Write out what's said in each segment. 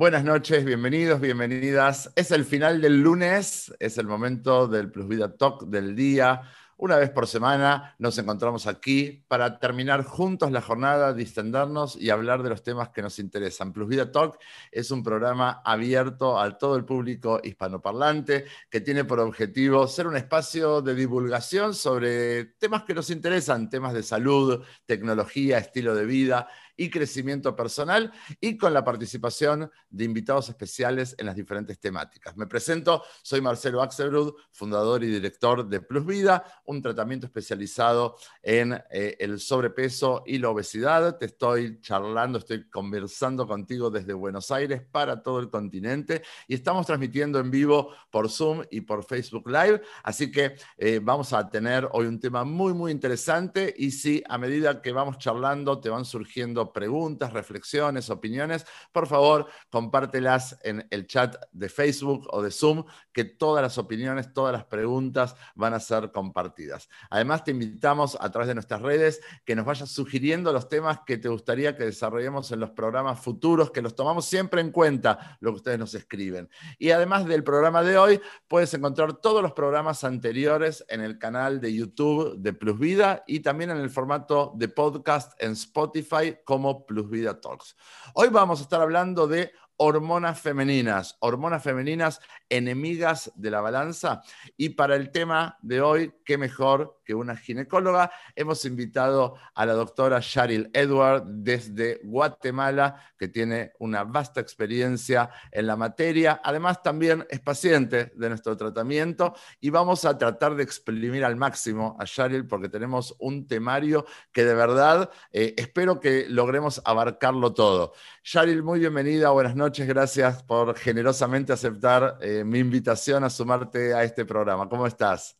Buenas noches, bienvenidos, bienvenidas. Es el final del lunes, es el momento del Plus Vida Talk del día. Una vez por semana nos encontramos aquí para terminar juntos la jornada, distendernos y hablar de los temas que nos interesan. Plus Vida Talk es un programa abierto a todo el público hispanoparlante que tiene por objetivo ser un espacio de divulgación sobre temas que nos interesan, temas de salud, tecnología, estilo de vida y crecimiento personal y con la participación de invitados especiales en las diferentes temáticas. Me presento, soy Marcelo Axelrud, fundador y director de Plus Vida, un tratamiento especializado en eh, el sobrepeso y la obesidad. Te estoy charlando, estoy conversando contigo desde Buenos Aires para todo el continente y estamos transmitiendo en vivo por Zoom y por Facebook Live. Así que eh, vamos a tener hoy un tema muy, muy interesante y si a medida que vamos charlando te van surgiendo preguntas, reflexiones, opiniones, por favor, compártelas en el chat de Facebook o de Zoom, que todas las opiniones, todas las preguntas van a ser compartidas. Además, te invitamos a través de nuestras redes que nos vayas sugiriendo los temas que te gustaría que desarrollemos en los programas futuros, que los tomamos siempre en cuenta, lo que ustedes nos escriben. Y además del programa de hoy, puedes encontrar todos los programas anteriores en el canal de YouTube de Plus Vida y también en el formato de podcast en Spotify Plus Vida Talks. Hoy vamos a estar hablando de hormonas femeninas, hormonas femeninas enemigas de la balanza. Y para el tema de hoy, qué mejor una ginecóloga. Hemos invitado a la doctora Cheryl Edward desde Guatemala, que tiene una vasta experiencia en la materia. Además, también es paciente de nuestro tratamiento y vamos a tratar de exprimir al máximo a Cheryl porque tenemos un temario que de verdad eh, espero que logremos abarcarlo todo. Cheryl, muy bienvenida, buenas noches, gracias por generosamente aceptar. Eh, mi invitación a sumarte a este programa. ¿Cómo estás?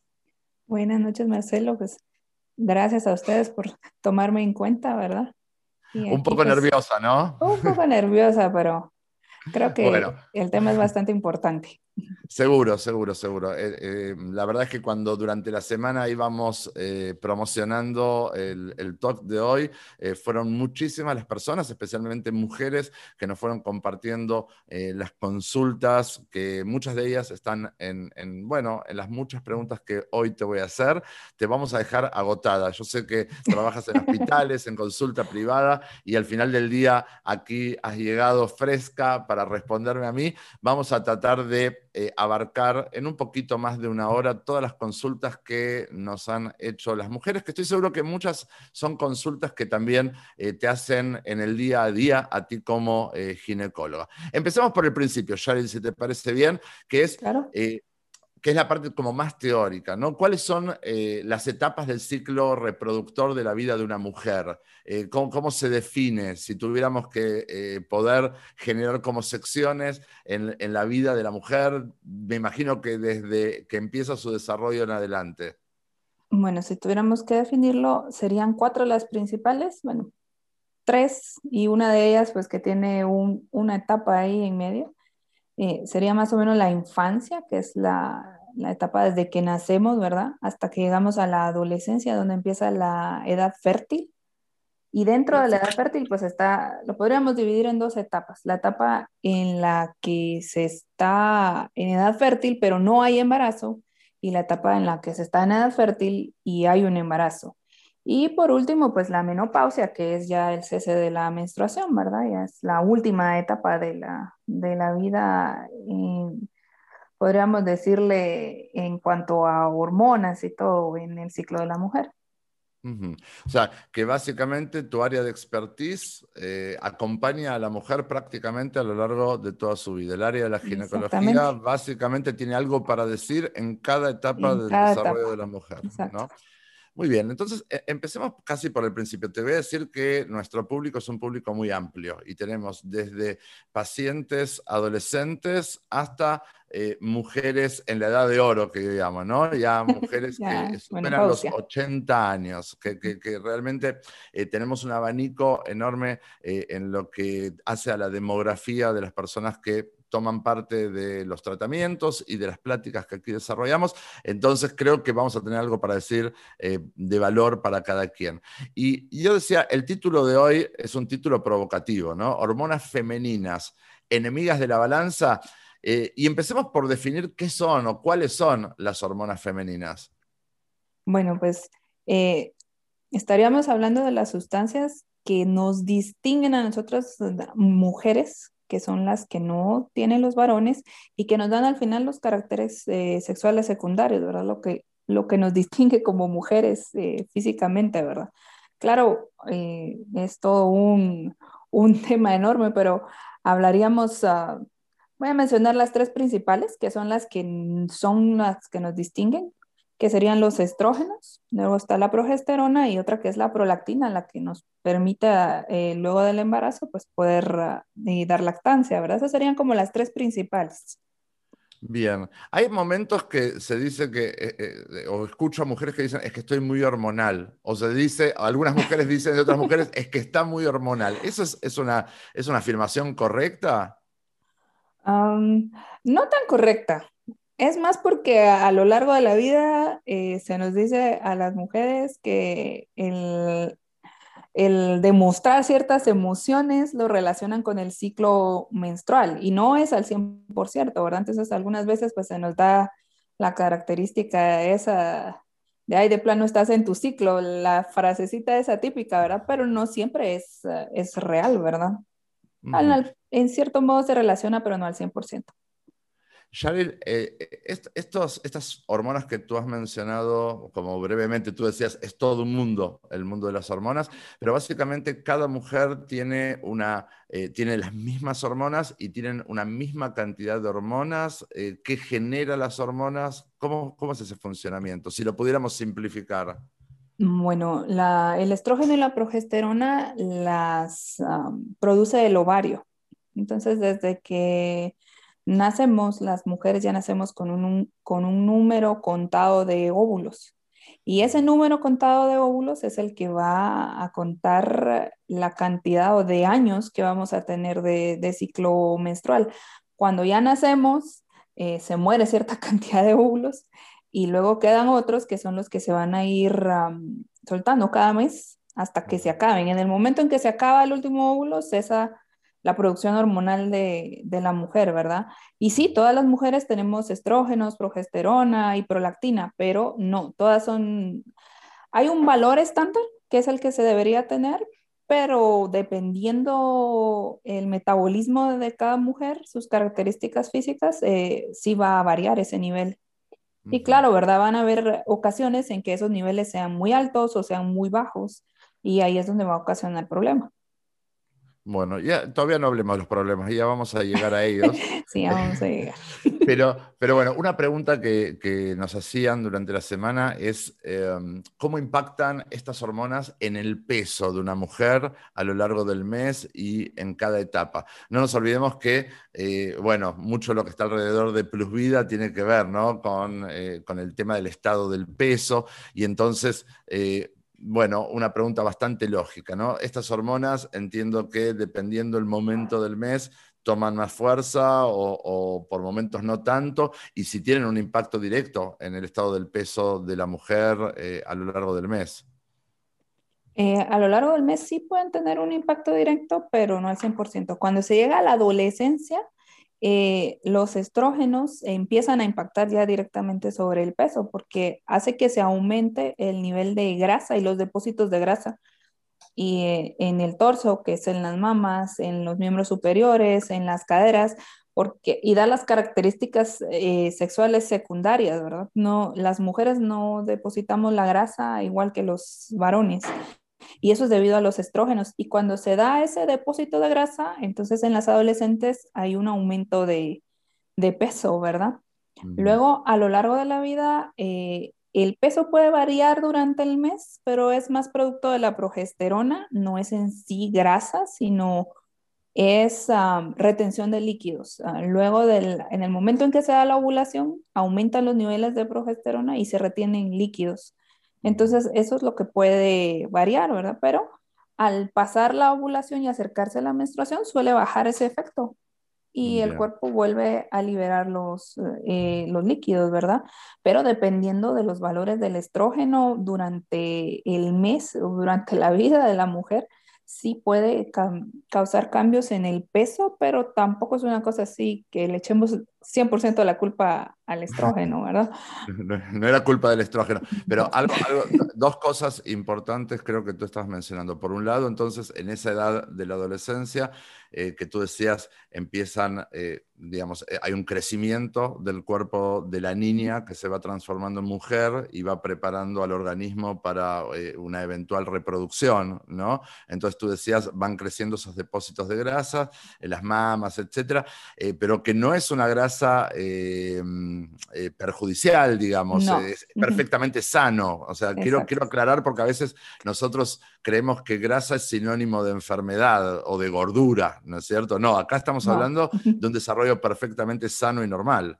Buenas noches, Marcelo. Pues gracias a ustedes por tomarme en cuenta, ¿verdad? un poco pues, nerviosa, ¿no? Un poco nerviosa, pero creo que el tema es bastante importante. Seguro, seguro, seguro. Eh, eh, la verdad es que cuando durante la semana íbamos eh, promocionando el, talk de hoy, fueron muchísimas las personas, especialmente mujeres, que nos fueron compartiendo las consultas, que muchas de ellas están en, bueno, en las muchas preguntas que hoy te voy a hacer. Te vamos a dejar agotada. Yo sé que trabajas en hospitales, en consulta privada, y al final del día aquí has llegado fresca para responderme a mí. Vamos a tratar de eh, abarcar en un poquito más de una hora todas las consultas que nos han hecho las mujeres, que estoy seguro que muchas son consultas que también eh, te hacen en el día a día a ti como eh, ginecóloga. Empecemos por el principio, Sharon, si te parece bien, que es que es la parte como más teórica, ¿no? ¿Cuáles son eh, las etapas del ciclo reproductor de la vida de una mujer? Eh, ¿cómo, se define? Si tuviéramos que eh, poder generar como secciones en, en, la vida de la mujer, me imagino que desde que empieza su desarrollo en adelante. Bueno, si tuviéramos que definirlo, serían cuatro las principales, bueno, tres y una de ellas pues que tiene un, una etapa ahí en medio eh, sería más o menos la infancia, que es la, la, etapa desde que nacemos, ¿verdad? Hasta que llegamos a la adolescencia, donde empieza la edad fértil. Y dentro de la edad fértil, pues está, lo podríamos dividir en dos etapas. La etapa en la que se está en edad fértil, pero no hay embarazo, y la etapa en la que se está en edad fértil y hay un embarazo. Y por último, pues la menopausia, que es ya el cese de la menstruación, ¿verdad? Ya es la última etapa de la, de la vida, podríamos decirle, en cuanto a hormonas y todo en el ciclo de la mujer. O sea, que básicamente tu área de expertise eh, acompaña a la mujer prácticamente a lo largo de toda su vida. El área de la ginecología básicamente tiene algo para decir en cada etapa del desarrollo de la mujer. ¿no? Muy bien, entonces e, empecemos casi por el principio. Te voy a decir que nuestro público es un público muy amplio y tenemos desde pacientes adolescentes hasta eh, mujeres en la edad de oro, que digamos, ¿no? Ya mujeres que superan los 80 años, que, realmente eh, tenemos un abanico enorme eh, en lo que hace a la demografía de las personas que toman parte de los tratamientos y de las pláticas que aquí desarrollamos. Entonces creo que vamos a tener algo para decir eh, de valor para cada quien. Y, yo decía, el título de hoy es un título provocativo, ¿no? Hormonas femeninas enemigas de la balanza. Eh, y empecemos por definir qué son o cuáles son las hormonas femeninas. Bueno, pues eh, estaríamos hablando de las sustancias que nos distinguen a nosotras mujeres, que son las que no tienen los varones y que nos dan al final los caracteres eh, sexuales secundarios, ¿verdad? Lo que, lo que nos distingue como mujeres físicamente, ¿verdad? Claro, es todo un, un, tema enorme, pero hablaríamos... Uh, Voy a mencionar las tres principales, que son las que son las que nos distinguen, que serían los estrógenos, luego está la progesterona y otra que es la prolactina, la que nos permite eh, luego del embarazo pues poder ah, dar lactancia, ¿verdad? Esas serían como las tres principales. Bien, hay momentos que se dice que, eh, eh, o escucho a mujeres que dicen, es que estoy muy hormonal, o se dice, algunas mujeres dicen de otras mujeres, es que está muy hormonal. ¿Eso es, una, es una afirmación correcta? no tan correcta. Es más porque a, lo largo de la vida eh, se nos dice a las mujeres que el, demostrar ciertas emociones lo relacionan con el ciclo menstrual y no es al 100%, ¿verdad? Entonces algunas veces pues se nos da la característica esa de, ay, de plano estás en tu ciclo, la frasecita esa típica, ¿verdad? Pero no siempre es, es real, ¿verdad? en cierto modo se relaciona, pero no al 100%. Sharil, eh, estos, estas hormonas que tú has mencionado, como brevemente tú decías, es todo un mundo, el mundo de las hormonas, pero básicamente cada mujer tiene, una, eh, tiene las mismas hormonas y tienen una misma cantidad de hormonas. Eh, ¿Qué genera las hormonas? ¿Cómo, ¿Cómo es ese funcionamiento? Si lo pudiéramos simplificar. Bueno, el estrógeno y la progesterona las produce el ovario. Entonces, desde que nacemos, las mujeres ya nacemos con un, con un número contado de óvulos. Y ese número contado de óvulos es el que va a contar la cantidad o de años que vamos a tener de, ciclo menstrual. Cuando ya nacemos, eh, se muere cierta cantidad de óvulos y luego quedan otros que son los que se van a ir soltando cada mes hasta que se acaben. En el momento en que se acaba el último óvulo, cesa la producción hormonal de, la mujer, ¿verdad? Y sí, todas las mujeres tenemos estrógenos, progesterona y prolactina, pero no, todas son, hay un valor estándar que es el que se debería tener, pero dependiendo el metabolismo de cada mujer, sus características físicas, eh, sí va a variar ese nivel. Y claro, ¿verdad? Van a haber ocasiones en que esos niveles sean muy altos o sean muy bajos y ahí es donde va a ocasionar problema. Bueno, ya todavía no hablemos de los problemas, ya vamos a llegar a ellos. sí, vamos a llegar. pero, pero bueno, una pregunta que, nos hacían durante la semana es em, cómo impactan estas hormonas en el peso de una mujer a lo largo del mes y en cada etapa. No nos olvidemos que, eh, bueno, mucho lo que está alrededor de Plus Vida tiene que ver ¿no? con, eh, con el tema del estado del peso y entonces eh, bueno, una pregunta bastante lógica, ¿no? Estas hormonas entiendo que dependiendo del momento del mes toman más fuerza o, por momentos no tanto, y si tienen un impacto directo en el estado del peso de la mujer eh, a lo largo del mes. Eh, a lo largo del mes sí pueden tener un impacto directo, pero no al 100%. Cuando se llega a la adolescencia, eh, los estrógenos empiezan a impactar ya directamente sobre el peso porque hace que se aumente el nivel de grasa y los depósitos de grasa y eh, en el torso, que es en las mamas, en los miembros superiores, en las caderas, porque, y da las características eh, sexuales secundarias, ¿verdad? No, las mujeres no depositamos la grasa igual que los varones. Y eso es debido a los estrógenos. Y cuando se da ese depósito de grasa, entonces en las adolescentes hay un aumento de, peso, ¿verdad? Luego, a lo largo de la vida, eh, el peso puede variar durante el mes, pero es más producto de la progesterona, no es en sí grasa, sino es retención de líquidos. Ah, luego, del, en el momento en que se da la ovulación, aumentan los niveles de progesterona y se retienen líquidos. Entonces, eso es lo que puede variar, ¿verdad? Pero al pasar la ovulación y acercarse a la menstruación, suele bajar ese efecto y el cuerpo vuelve a liberar los, eh, los líquidos, ¿verdad? Pero dependiendo de los valores del estrógeno durante el mes o durante la vida de la mujer, sí puede causar cambios en el peso, pero tampoco es una cosa así que le echemos 100% de la culpa al estrógeno, ¿verdad? No, era culpa del estrógeno, pero algo, dos cosas importantes creo que tú estás mencionando. Por un lado, entonces, en esa edad de la adolescencia, eh, que tú decías, empiezan, eh, digamos, eh, hay un crecimiento del cuerpo de la niña que se va transformando en mujer y va preparando al organismo para una eventual reproducción, ¿no? Entonces tú decías, van creciendo esos depósitos de grasa en las mamas, etcétera, pero que no es una grasa perjudicial, digamos, es perfectamente sano. O sea, quiero, quiero aclarar porque a veces nosotros creemos que grasa es sinónimo de enfermedad o de gordura, ¿no es cierto? No, acá estamos hablando de un desarrollo perfectamente sano y normal.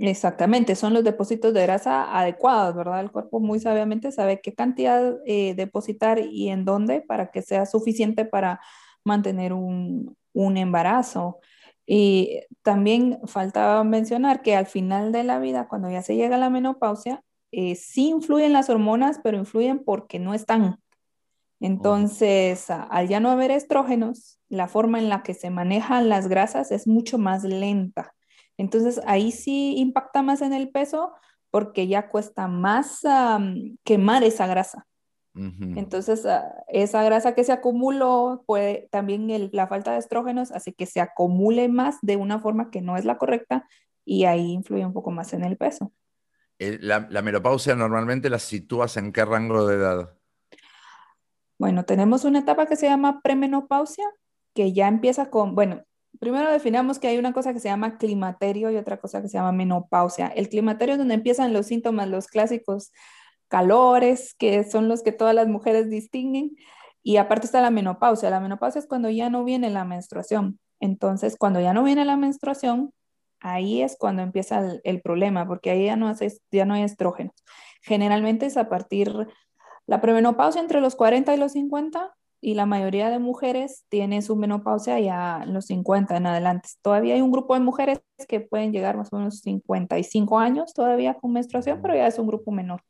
Exactamente, son los depósitos de grasa adecuados, ¿verdad? El cuerpo muy sabiamente sabe qué cantidad eh, depositar y en dónde para que sea suficiente para mantener un, embarazo. Y también faltaba mencionar que al final de la vida, cuando ya se llega a la menopausia, eh, sí influyen las hormonas, pero influyen porque no están. Entonces, al ya no haber estrógenos, la forma en la que se manejan las grasas es mucho más lenta. Entonces, ahí sí impacta más en el peso porque ya cuesta más quemar esa grasa. Entonces, ah, esa grasa que se acumuló, puede también la falta de estrógenos hace que se acumule más de una forma que no es la correcta y ahí influye un poco más en el peso. Eh, la, la menopausia normalmente la sitúas en qué rango de edad? Bueno, tenemos una etapa que se llama premenopausia, que ya empieza con, bueno, primero definamos que hay una cosa que se llama climaterio y otra cosa que se llama menopausia. El climaterio es donde empiezan los síntomas, los clásicos calores, que son los que todas las mujeres distinguen. Y aparte está la menopausia. La menopausia es cuando ya no viene la menstruación. Entonces, cuando ya no viene la menstruación, ahí es cuando empieza el, problema, porque ahí ya no, ya no hay estrógenos. Generalmente es a partir la premenopausia entre los 40 y los 50 y la mayoría de mujeres tiene su menopausia ya en los 50 en adelante. Todavía hay un grupo de mujeres que pueden llegar más o menos 55 años todavía con menstruación, pero ya es un grupo menor.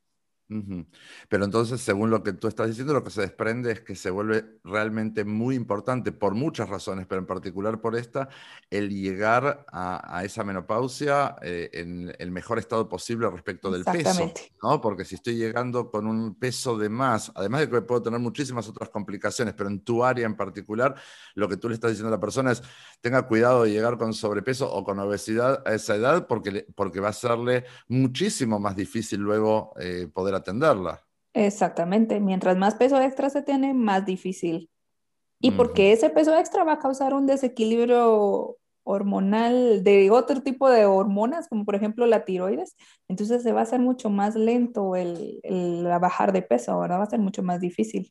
Pero entonces, según lo que tú estás diciendo, lo que se desprende es que se vuelve realmente muy importante por muchas razones, pero en particular por esta, el llegar a, esa menopausia eh, en el mejor estado posible respecto del peso, ¿no? Porque si estoy llegando con un peso de más, además de que puedo tener muchísimas otras complicaciones, pero en tu área en particular, lo que tú le estás diciendo a la persona es, tenga cuidado de llegar con sobrepeso o con obesidad a esa edad porque, porque va a serle muchísimo más difícil luego eh, poder atenderla. Exactamente, mientras más peso extra se tiene, más difícil. Y porque ese peso extra va a causar un desequilibrio hormonal de otro tipo de hormonas, como por ejemplo la tiroides, entonces se va a hacer mucho más lento el, el bajar de peso, ahora va a ser mucho más difícil.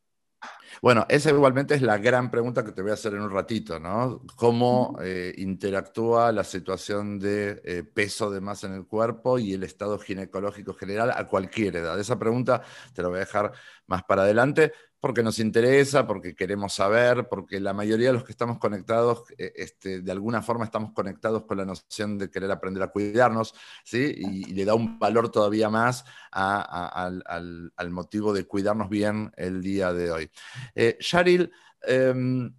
Bueno, esa igualmente es la gran pregunta que te voy a hacer en un ratito, ¿no? ¿Cómo eh, interactúa la situación de eh, peso de más en el cuerpo y el estado ginecológico general a cualquier edad? Esa pregunta te la voy a dejar más para adelante, porque nos interesa, porque queremos saber, porque la mayoría de los que estamos conectados, eh, este, de alguna forma estamos conectados con la noción de querer aprender a cuidarnos, ¿sí? Y, le da un valor todavía más al, motivo de cuidarnos bien el día de hoy. Eh, em,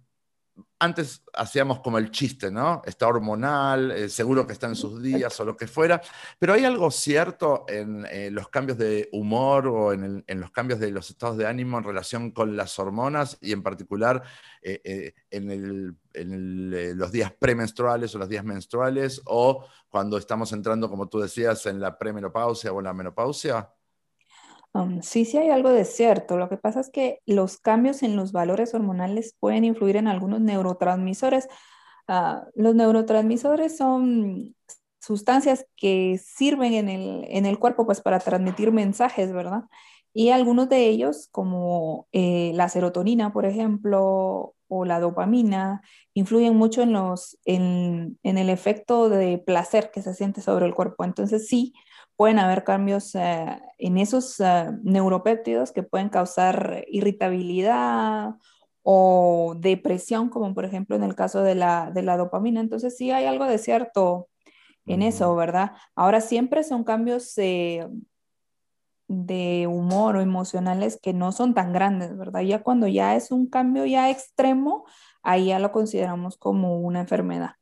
antes hacíamos como el chiste, ¿no? Está hormonal, eh, seguro que está en sus días o lo que fuera, pero hay algo cierto en eh, los cambios de humor o en, los cambios de los estados de ánimo en relación con las hormonas y en particular eh, en, los días premenstruales o los días menstruales o cuando estamos entrando, como tú decías, en la premenopausia o en la menopausia? Sí, sí hay algo de cierto. Lo que pasa es que los cambios en los valores hormonales pueden influir en algunos neurotransmisores. Ah, los neurotransmisores son sustancias que sirven en el, en el, cuerpo pues, para transmitir mensajes, ¿verdad? Y algunos de ellos, como eh, la serotonina, por ejemplo, o la dopamina, influyen mucho en, los, en, en el efecto de placer que se siente sobre el cuerpo. Entonces, sí, pueden haber cambios eh, en esos uh, neuropéptidos que pueden causar irritabilidad o depresión, como por ejemplo en el caso de la, de la dopamina. Entonces sí hay algo de cierto en eso, ¿verdad? Ahora siempre son cambios eh, de humor o emocionales que no son tan grandes, ¿verdad? Ya cuando ya es un cambio ya extremo, ahí ya lo consideramos como una enfermedad.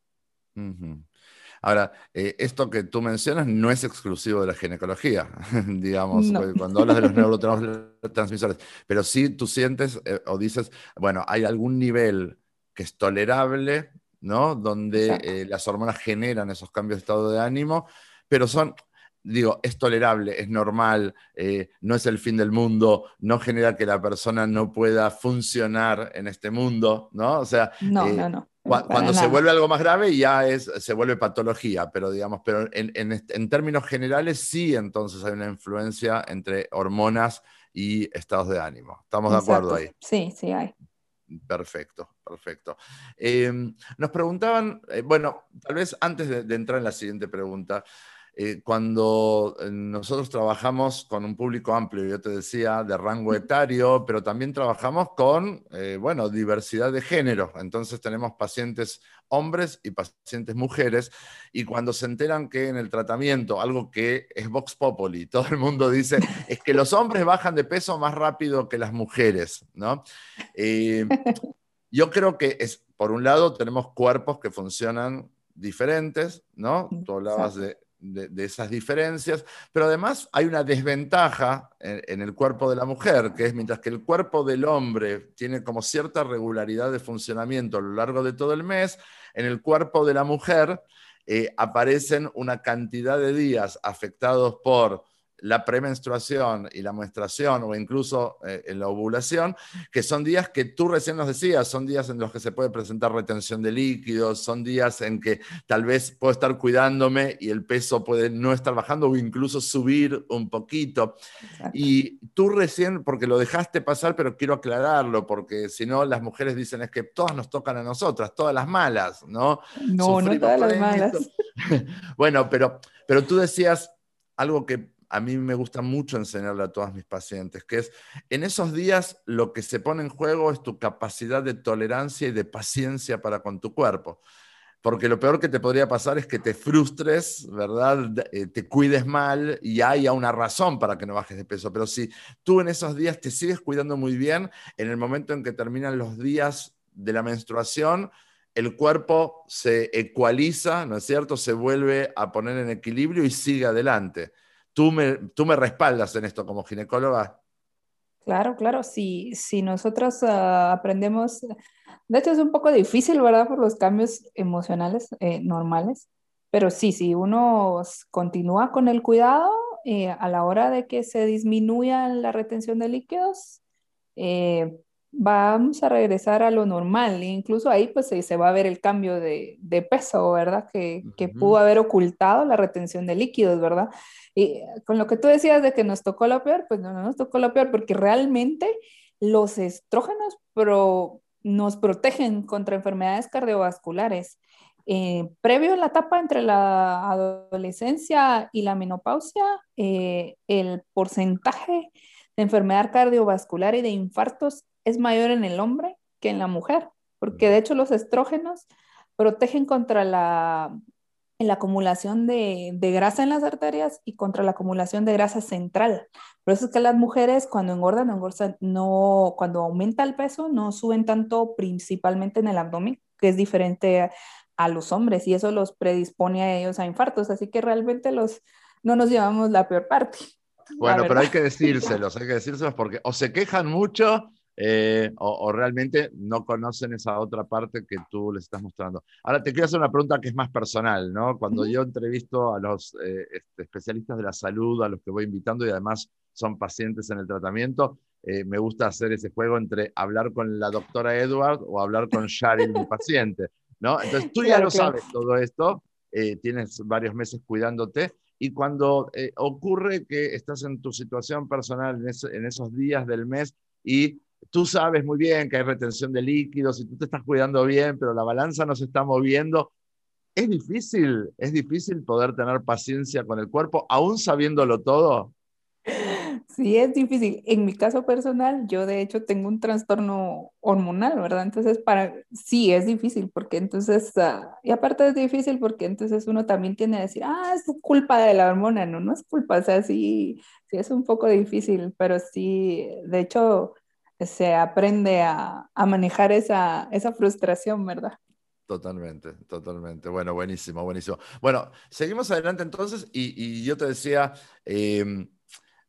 Ahora, eh, esto que tú mencionas no es exclusivo de la ginecología, digamos, cuando hablas de los neurotransmisores, pero sí tú sientes eh, o dices, bueno, hay algún nivel que es tolerable, ¿no? Donde eh, las hormonas generan esos cambios de estado de ánimo, pero son, digo, es tolerable, es normal, no es el fin del mundo, no genera que la persona no pueda funcionar en este mundo, ¿no? O sea, no, no, no. Cuando se vuelve algo más grave ya es, se vuelve patología, pero digamos, pero en, términos generales sí entonces hay una influencia entre hormonas y estados de ánimo. ¿Estamos de acuerdo ahí? Sí, sí hay. Perfecto, perfecto. Em, nos preguntaban, eh, bueno, tal vez antes de, entrar en la siguiente pregunta, eh, cuando eh, nosotros trabajamos con un público amplio, yo te decía, de rango etario, pero también trabajamos con, eh, bueno, diversidad de género. Entonces tenemos pacientes hombres y pacientes mujeres, y cuando se enteran que en el tratamiento, algo que es Vox Populi, todo el mundo dice, es que los hombres bajan de peso más rápido que las mujeres, ¿no? yo creo que es, por un lado, tenemos cuerpos que funcionan diferentes, ¿no? Tú hablabas de de, esas diferencias, pero además hay una desventaja en, el cuerpo de la mujer, que es mientras que el cuerpo del hombre tiene como cierta regularidad de funcionamiento a lo largo de todo el mes, en el cuerpo de la mujer eh, aparecen una cantidad de días afectados por la premenstruación y la menstruación o incluso eh, en la ovulación, que son días que tú recién nos decías, son días en los que se puede presentar retención de líquidos, son días en que tal vez puedo estar cuidándome y el peso puede no estar bajando o incluso subir un poquito. Y tú recién, porque lo dejaste pasar, pero quiero aclararlo, porque si no las mujeres dicen es que todas nos tocan a nosotras, todas las malas, ¿no? No, no todas las malas. bueno, pero, pero tú decías algo que a mí me gusta mucho enseñarle a todas mis pacientes, que es, en esos días lo que se pone en juego es tu capacidad de tolerancia y de paciencia para con tu cuerpo. Porque lo peor que te podría pasar es que te frustres, ¿verdad? Eh, te cuides mal y haya una razón para que no bajes de peso. Pero si tú en esos días te sigues cuidando muy bien, en el momento en que terminan los días de la menstruación, el cuerpo se ecualiza, ¿no es cierto? Se vuelve a poner en equilibrio y sigue adelante. ¿Tú me, tú me respaldas en esto como ginecóloga? Claro, claro, si, si nosotros ah, aprendemos, de hecho es un poco difícil, ¿verdad? Por los cambios emocionales eh, normales, pero sí, si uno continúa con el cuidado eh, a la hora de que se disminuya la retención de líquidos, eh, vamos a regresar a lo normal. E incluso ahí pues se, va a ver el cambio de, peso, ¿verdad? Que, pudo haber ocultado la retención de líquidos, ¿verdad? Y con lo que tú decías de que nos tocó lo peor, pues no, no nos tocó lo peor porque realmente los estrógenos nos protegen contra enfermedades cardiovasculares. Eh, previo a la etapa entre la adolescencia y la menopausia, eh, el porcentaje de enfermedad cardiovascular y de infartos es mayor en el hombre que en la mujer, porque de hecho los estrógenos protegen contra la, la acumulación de, grasa en las arterias y contra la acumulación de grasa central. Por eso es que las mujeres cuando engordan, engordan no, cuando aumenta el peso, no suben tanto principalmente en el abdomen, que es diferente a, los hombres y eso los predispone a ellos a infartos. Así que realmente los, no nos llevamos la peor parte. Bueno, pero hay que decírselos, hay que decírselos porque o se quejan mucho eh, o, realmente no conocen esa otra parte que tú les estás mostrando. Ahora te quiero hacer una pregunta que es más personal, ¿no? Cuando yo entrevisto a los eh, este, especialistas de la salud, a los que voy invitando y además son pacientes en el tratamiento, eh, me gusta hacer ese juego entre hablar con la doctora Edward o hablar con Shari, mi paciente, ¿no? Entonces tú ya lo sabes todo esto, tienes varios meses cuidándote. Y cuando ocurre que estás en tu situación personal en, en esos días del mes y tú sabes muy bien que hay retención de líquidos y tú te estás cuidando bien, pero la balanza no se está moviendo. Es difícil, es difícil poder tener paciencia con el cuerpo, aún sabiéndolo todo. Sí, es difícil. En mi caso personal, yo de hecho tengo un trastorno hormonal, ¿verdad? Entonces, para sí es difícil, porque entonces, ah, y aparte es difícil porque entonces uno también tiene a decir, ah, es culpa de la hormona, no, no es culpa, o sea, sí, sí es un poco difícil, pero sí, de hecho, se aprende a, a manejar esa, esa frustración, ¿verdad? Totalmente, totalmente. Bueno, buenísimo, buenísimo. Bueno, seguimos adelante entonces y, y yo te decía, eh,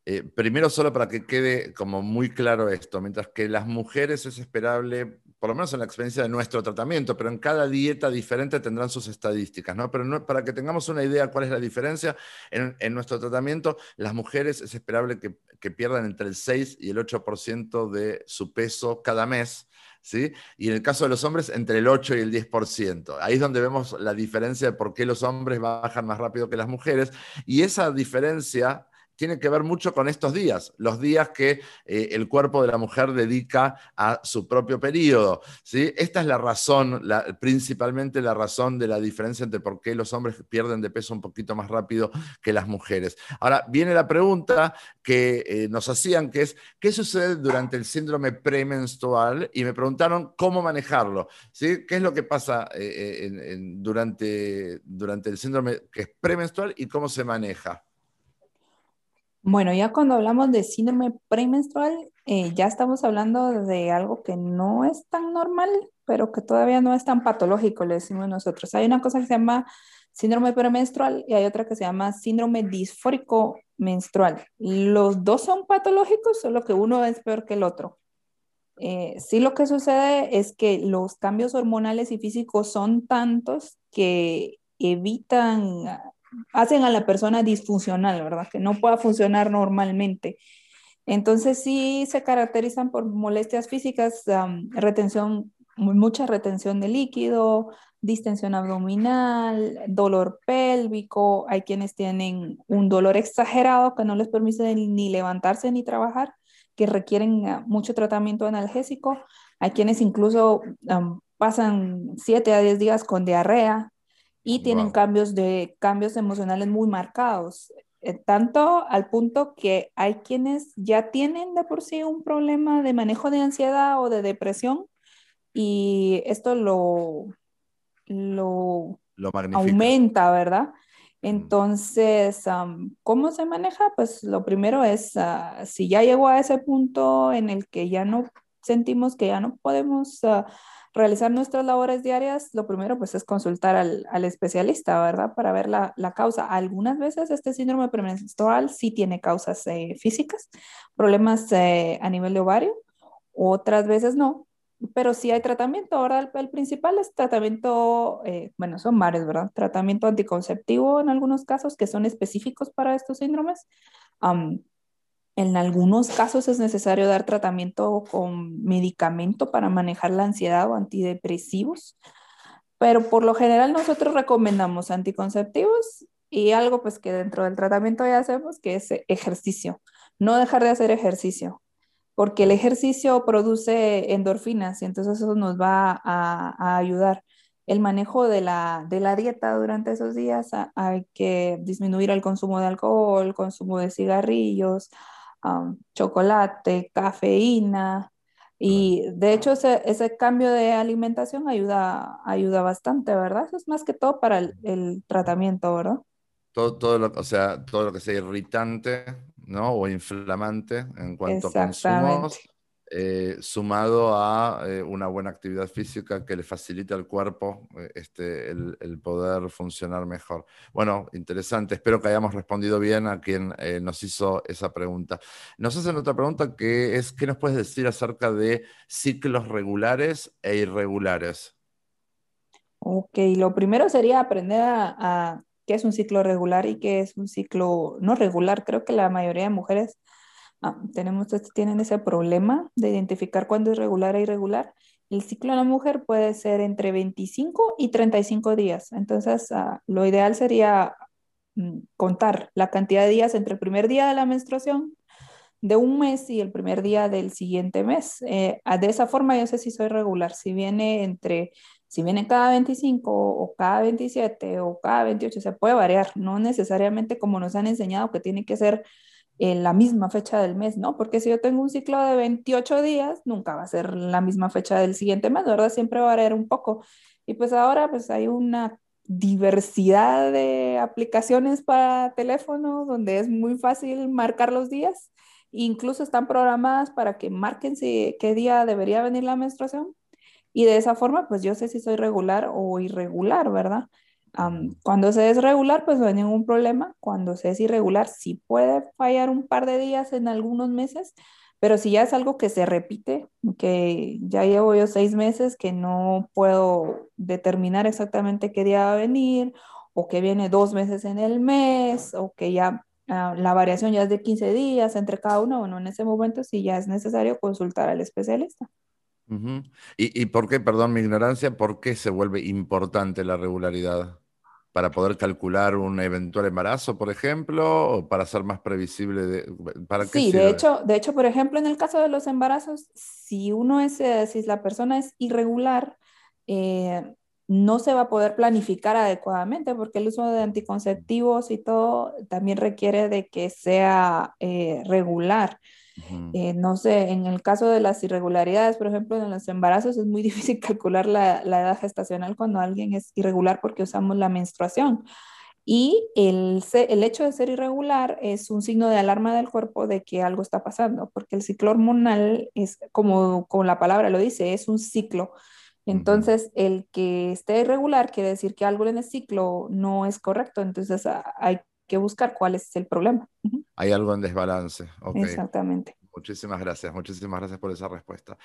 eh, primero, solo para que quede como muy claro esto, mientras que las mujeres es esperable, por lo menos en la experiencia de nuestro tratamiento, pero en cada dieta diferente tendrán sus estadísticas, ¿no? Pero para que tengamos una idea cuál es la diferencia, en, nuestro tratamiento, las mujeres es esperable que, que, pierdan entre el 6 y el 8% de su peso cada mes. ¿Sí? Y en el caso de los hombres, entre el 8 y el 10%. Ahí es donde vemos la diferencia de por qué los hombres bajan más rápido que las mujeres. Y esa diferencia tiene que ver mucho con estos días, los días que eh, el cuerpo de la mujer dedica a su propio periodo. ¿sí? Esta es la razón, principalmente la razón de la diferencia entre por qué los hombres pierden de peso un poquito más rápido que las mujeres. Ahora, viene la pregunta que eh, nos hacían, que es, ¿qué sucede durante el síndrome premenstrual? Y me preguntaron cómo manejarlo. ¿sí? ¿Qué es lo que pasa eh, durante, durante el síndrome que es premenstrual y cómo se maneja? Bueno, ya cuando hablamos de síndrome premenstrual, eh, ya estamos hablando de algo que no es tan normal, pero que todavía no es tan patológico, le decimos nosotros. Hay una cosa que se llama síndrome premenstrual y hay otra que se llama síndrome disfórico menstrual. Los dos son patológicos, solo que uno es peor que el otro. Eh, sí lo que sucede es que los cambios hormonales y físicos son tantos que evitan hacen a la persona disfuncional, ¿verdad? Que no pueda funcionar normalmente. Entonces sí se caracterizan por molestias físicas, retención, mucha retención de líquido, distensión abdominal, dolor pélvico, hay quienes tienen un dolor exagerado que no les permite ni levantarse ni trabajar, que requieren ah, mucho tratamiento analgésico, hay quienes incluso pasan 7 a 10 días con diarrea, y tienen cambios, de, cambios emocionales muy marcados, eh, tanto al punto que hay quienes ya tienen de por sí un problema de manejo de ansiedad o de depresión y esto lo, lo, aumenta, ¿verdad? Entonces, ¿cómo se maneja? Pues lo primero es, ah, si ya llegó a ese punto en el que ya no sentimos que ya no podemos... Uh, realizar nuestras labores diarias, lo primero pues es consultar al, al especialista, ¿verdad? Para ver la, la, causa. Algunas veces este síndrome premenstrual sí tiene causas eh, físicas, problemas eh, a nivel de ovario, otras veces no, pero sí hay tratamiento. Ahora el, principal es tratamiento, eh, bueno, son varios, ¿verdad? Tratamiento anticonceptivo en algunos casos que son específicos para estos síndromes. En algunos casos es necesario dar tratamiento con medicamento para manejar la ansiedad o antidepresivos, pero por lo general nosotros recomendamos anticonceptivos y algo pues que dentro del tratamiento ya hacemos, que es ejercicio. No dejar de hacer ejercicio, porque el ejercicio produce endorfinas y entonces eso nos va a, ayudar. El manejo de la, de la dieta durante esos días, hay que disminuir el consumo de alcohol, consumo de cigarrillos, chocolate, cafeína. Y de hecho ese, ese, cambio de alimentación ayuda, ayuda bastante, ¿verdad? Eso es más que todo para el, el tratamiento, ¿verdad? Todo, todo, lo, o sea, todo lo que sea irritante, ¿no? O inflamante en cuanto a consumos eh, sumado a eh, una buena actividad física que le facilite al cuerpo eh, este, el, poder funcionar mejor. Bueno, interesante. Espero que hayamos respondido bien a quien nos hizo esa pregunta. Nos hacen otra pregunta que es, ¿qué nos puedes decir acerca de ciclos regulares e irregulares? Ok, lo primero sería aprender a, a qué es un ciclo regular y qué es un ciclo no regular. Creo que la mayoría de mujeres Ah, tenemos, tienen ese problema de identificar cuándo es regular e irregular. El ciclo de la mujer puede ser entre 25 y 35 días. Entonces, ah, lo ideal sería mm, contar la cantidad de días entre el primer día de la menstruación de un mes y el primer día del siguiente mes. Eh, ah, de esa forma yo sé si soy regular, si viene entre, si viene cada 25 o cada 27 o cada 28, se puede variar, no necesariamente como nos han enseñado que tiene que ser en la misma fecha del mes, ¿no? Porque si yo tengo un ciclo de 28 días, nunca va a ser la misma fecha del siguiente mes, ¿verdad? Siempre va a variar un poco. Y pues ahora pues hay una diversidad de aplicaciones para teléfono donde es muy fácil marcar los días. Incluso están programadas para que marquen si, qué día debería venir la menstruación. Y de esa forma, pues yo sé si soy regular o irregular, ¿verdad? Cuando se es regular, pues no hay ningún problema. Cuando se es irregular, sí puede fallar un par de días en algunos meses, pero si ya es algo que se repite, que ya llevo yo seis meses que no puedo determinar exactamente qué día va a venir, o que viene dos meses en el mes, o que ya ah, la variación ya es de 15 días entre cada uno, bueno, en ese momento sí ya es necesario consultar al especialista. ¿Y, ¿Y por qué, perdón mi ignorancia, por qué se vuelve importante la regularidad? para poder calcular un eventual embarazo, por ejemplo, o para ser más previsible? De, ¿para sí, de hecho, de hecho, por ejemplo, en el caso de los embarazos, si uno es, eh, si la persona es irregular, eh, no se va a poder planificar adecuadamente porque el uso de anticonceptivos y todo también requiere de que sea eh, regular. Eh, no sé, en el caso de las irregularidades, por ejemplo, en los embarazos es muy difícil calcular la, edad gestacional cuando alguien es irregular porque usamos la menstruación. Y el, el, hecho de ser irregular es un signo de alarma del cuerpo de que algo está pasando, porque el ciclo hormonal es, como, como la palabra lo dice, es un ciclo. Entonces, el que esté irregular quiere decir que algo en el ciclo no es correcto. Entonces, hay que buscar cuál es el problema. Hay algo en desbalance. Exactamente. Muchísimas gracias, muchísimas gracias por esa respuesta.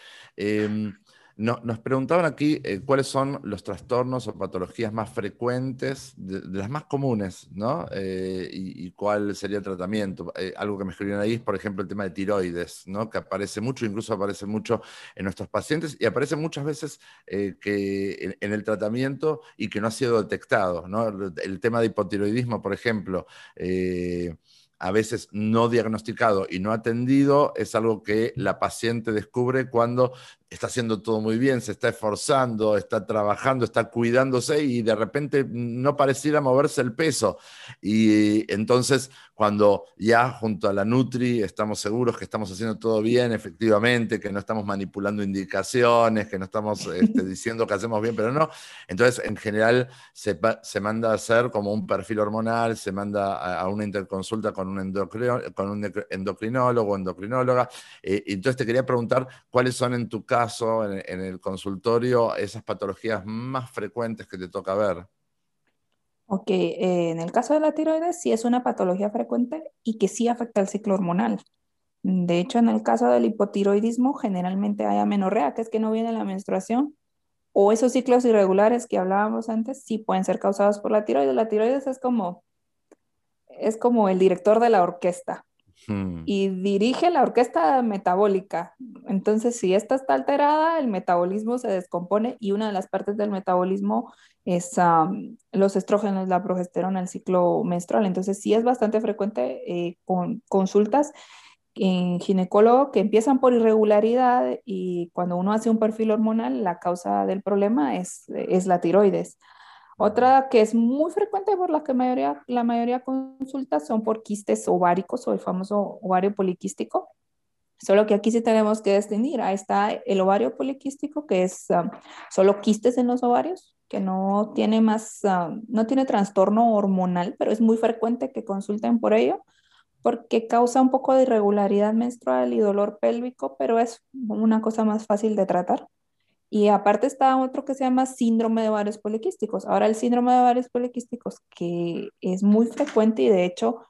Em, nos preguntaban aquí eh, cuáles son los trastornos o patologías más frecuentes, de, las más comunes, ¿no? Eh, y, cuál sería el tratamiento. Eh, algo que me escribieron ahí es, por ejemplo, el tema de tiroides, ¿no? Que aparece mucho, incluso aparece mucho en nuestros pacientes y aparece muchas veces que en, el tratamiento y que no ha sido detectado, ¿no? El, tema de hipotiroidismo, por ejemplo a veces no diagnosticado y no atendido, es algo que la paciente descubre cuando está haciendo todo muy bien, se está esforzando, está trabajando, está cuidándose y de repente no pareciera moverse el peso. Y entonces cuando ya junto a la Nutri estamos seguros que estamos haciendo todo bien, efectivamente, que no estamos manipulando indicaciones, que no estamos este, diciendo que hacemos bien, pero no. Entonces, en general, se, se, manda a hacer como un perfil hormonal, se manda a, una interconsulta con un, con un endocrinólogo o endocrinóloga. Eh, entonces, te quería preguntar cuáles son en tu caso en, el consultorio, esas patologías más frecuentes que te toca ver? Ok, eh, en el caso de la tiroides sí es una patología frecuente y que sí afecta el ciclo hormonal. De hecho, en el caso del hipotiroidismo, generalmente hay amenorrea, que es que no viene la menstruación, o esos ciclos irregulares que hablábamos antes, sí pueden ser causados por la tiroides. La tiroides es como, es como el director de la orquesta. Hmm. y dirige la orquesta metabólica. Entonces, si esta está alterada, el metabolismo se descompone y una de las partes del metabolismo es los estrógenos, la progesterona, el ciclo menstrual. Entonces, sí es bastante frecuente eh, con consultas en ginecólogo que empiezan por irregularidad y cuando uno hace un perfil hormonal, la causa del problema es, es la tiroides. Otra que es muy frecuente por la que la mayoría consulta son por quistes ováricos o el famoso ovario poliquístico. Solo que aquí sí tenemos que distinguir. Ahí está el ovario poliquístico, que es um, solo quistes en los ovarios, que no tiene más, um, no tiene trastorno hormonal, pero es muy frecuente que consulten por ello, porque causa un poco de irregularidad menstrual y dolor pélvico, pero es una cosa más fácil de tratar. Y aparte está otro que se llama síndrome de ovarios poliquísticos. Ahora el síndrome de ovarios poliquísticos, que es muy frecuente y de hecho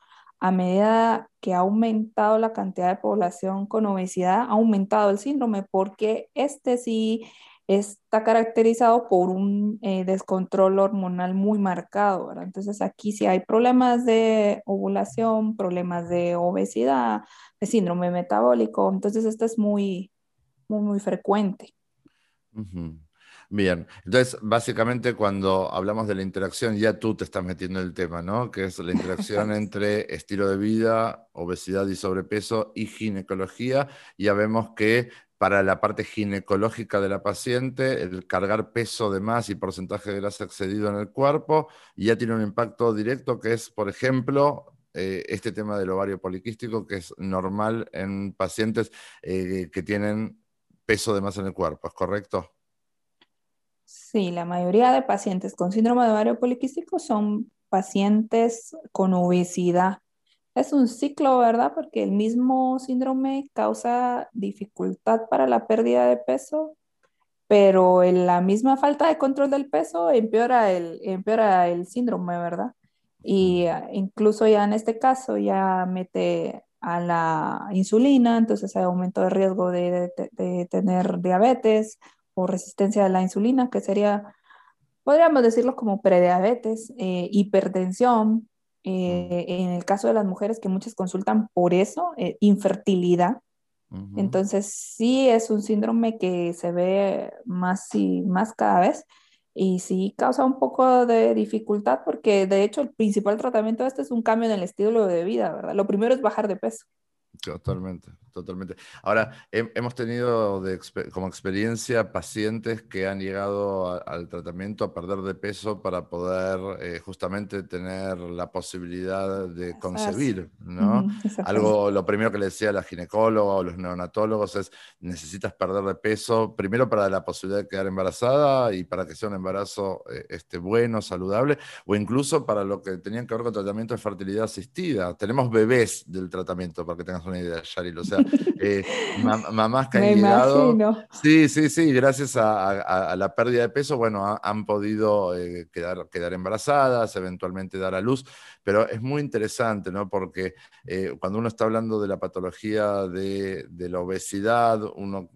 a medida que ha aumentado la cantidad de población con obesidad, ha aumentado el síndrome porque este sí está caracterizado por un eh, descontrol hormonal muy marcado. Entonces aquí sí hay problemas de ovulación, problemas de obesidad, de síndrome metabólico. Entonces esto es muy, muy, muy frecuente. Bien, entonces básicamente cuando hablamos de la interacción ya tú te estás metiendo en el tema, ¿no? Que es la interacción entre estilo de vida, obesidad y sobrepeso y ginecología. Ya vemos que para la parte ginecológica de la paciente, el cargar peso de más y porcentaje de grasa excedido en el cuerpo ya tiene un impacto directo que es, por ejemplo, eh, este tema del ovario poliquístico, que es normal en pacientes eh, que tienen peso de más en el cuerpo, ¿es correcto? Sí, la mayoría de pacientes con síndrome de ovario poliquístico son pacientes con obesidad. Es un ciclo, ¿verdad? Porque el mismo síndrome causa dificultad para la pérdida de peso, pero en la misma falta de control del peso empeora el, empeora el síndrome, ¿verdad? Y ah, incluso ya en este caso ya mete a la insulina, entonces hay aumento de riesgo de, tener diabetes o resistencia a la insulina, que sería, podríamos decirlo como prediabetes, eh, hipertensión, eh, en el caso de las mujeres que muchas consultan por eso, eh, infertilidad. Entonces sí es un síndrome que se ve más y más cada vez y sí causa un poco de dificultad porque de hecho el principal tratamiento de este es un cambio en el estilo de vida, ¿verdad? Lo primero es bajar de peso. Totalmente, totalmente. Ahora, hemos tenido como experiencia pacientes que han llegado al tratamiento a perder de peso para poder eh, justamente tener la posibilidad de concebir, ¿no? Algo, lo primero que le decía la ginecóloga o los neonatólogos es, necesitas perder de peso, primero para la posibilidad de quedar embarazada y para que sea un embarazo eh, este, bueno, saludable, o incluso para lo que tenían que ver con tratamiento de fertilidad asistida. Tenemos bebés del tratamiento, para que tengas una idea, Yaril. O sea, eh, mamás que han llegado. Sí, sí, sí, gracias a, la pérdida de peso, bueno, han podido eh, quedar, quedar embarazadas, eventualmente dar a luz, pero es muy interesante, ¿no? Porque eh, cuando uno está hablando de la patología de, de la obesidad, uno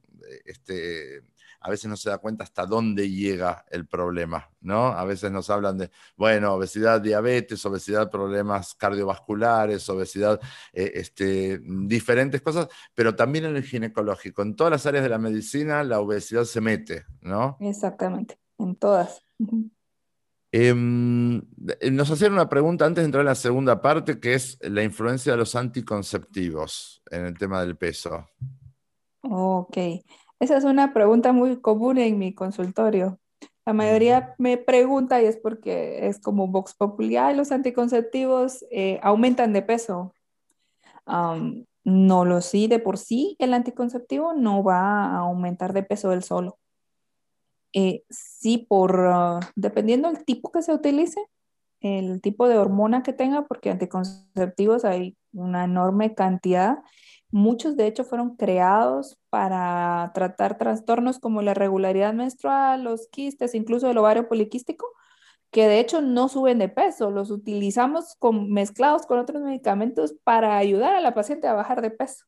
este, a veces no se da cuenta hasta dónde llega el problema, ¿no? A veces nos hablan de, bueno, obesidad, diabetes, obesidad, problemas cardiovasculares, obesidad, eh, este, diferentes cosas, pero también en el ginecológico, en todas las áreas de la medicina la obesidad se mete, ¿no? Exactamente, en todas. Em, nos hacían una pregunta antes de entrar en la segunda parte, que es la influencia de los anticonceptivos en el tema del peso. Ok. Esa es una pregunta muy común en mi consultorio. La mayoría me pregunta y es porque es como Vox Populi, los anticonceptivos eh, aumentan de peso. no lo sí, de por sí el anticonceptivo no va a aumentar de peso del solo. Eh, sí, por, ah, dependiendo del tipo que se utilice, el tipo de hormona que tenga, porque anticonceptivos hay una enorme cantidad Muchos, de hecho, fueron creados para tratar trastornos como la irregularidad menstrual, los quistes, incluso el ovario poliquístico, que de hecho no suben de peso. Los utilizamos con, mezclados con otros medicamentos para ayudar a la paciente a bajar de peso,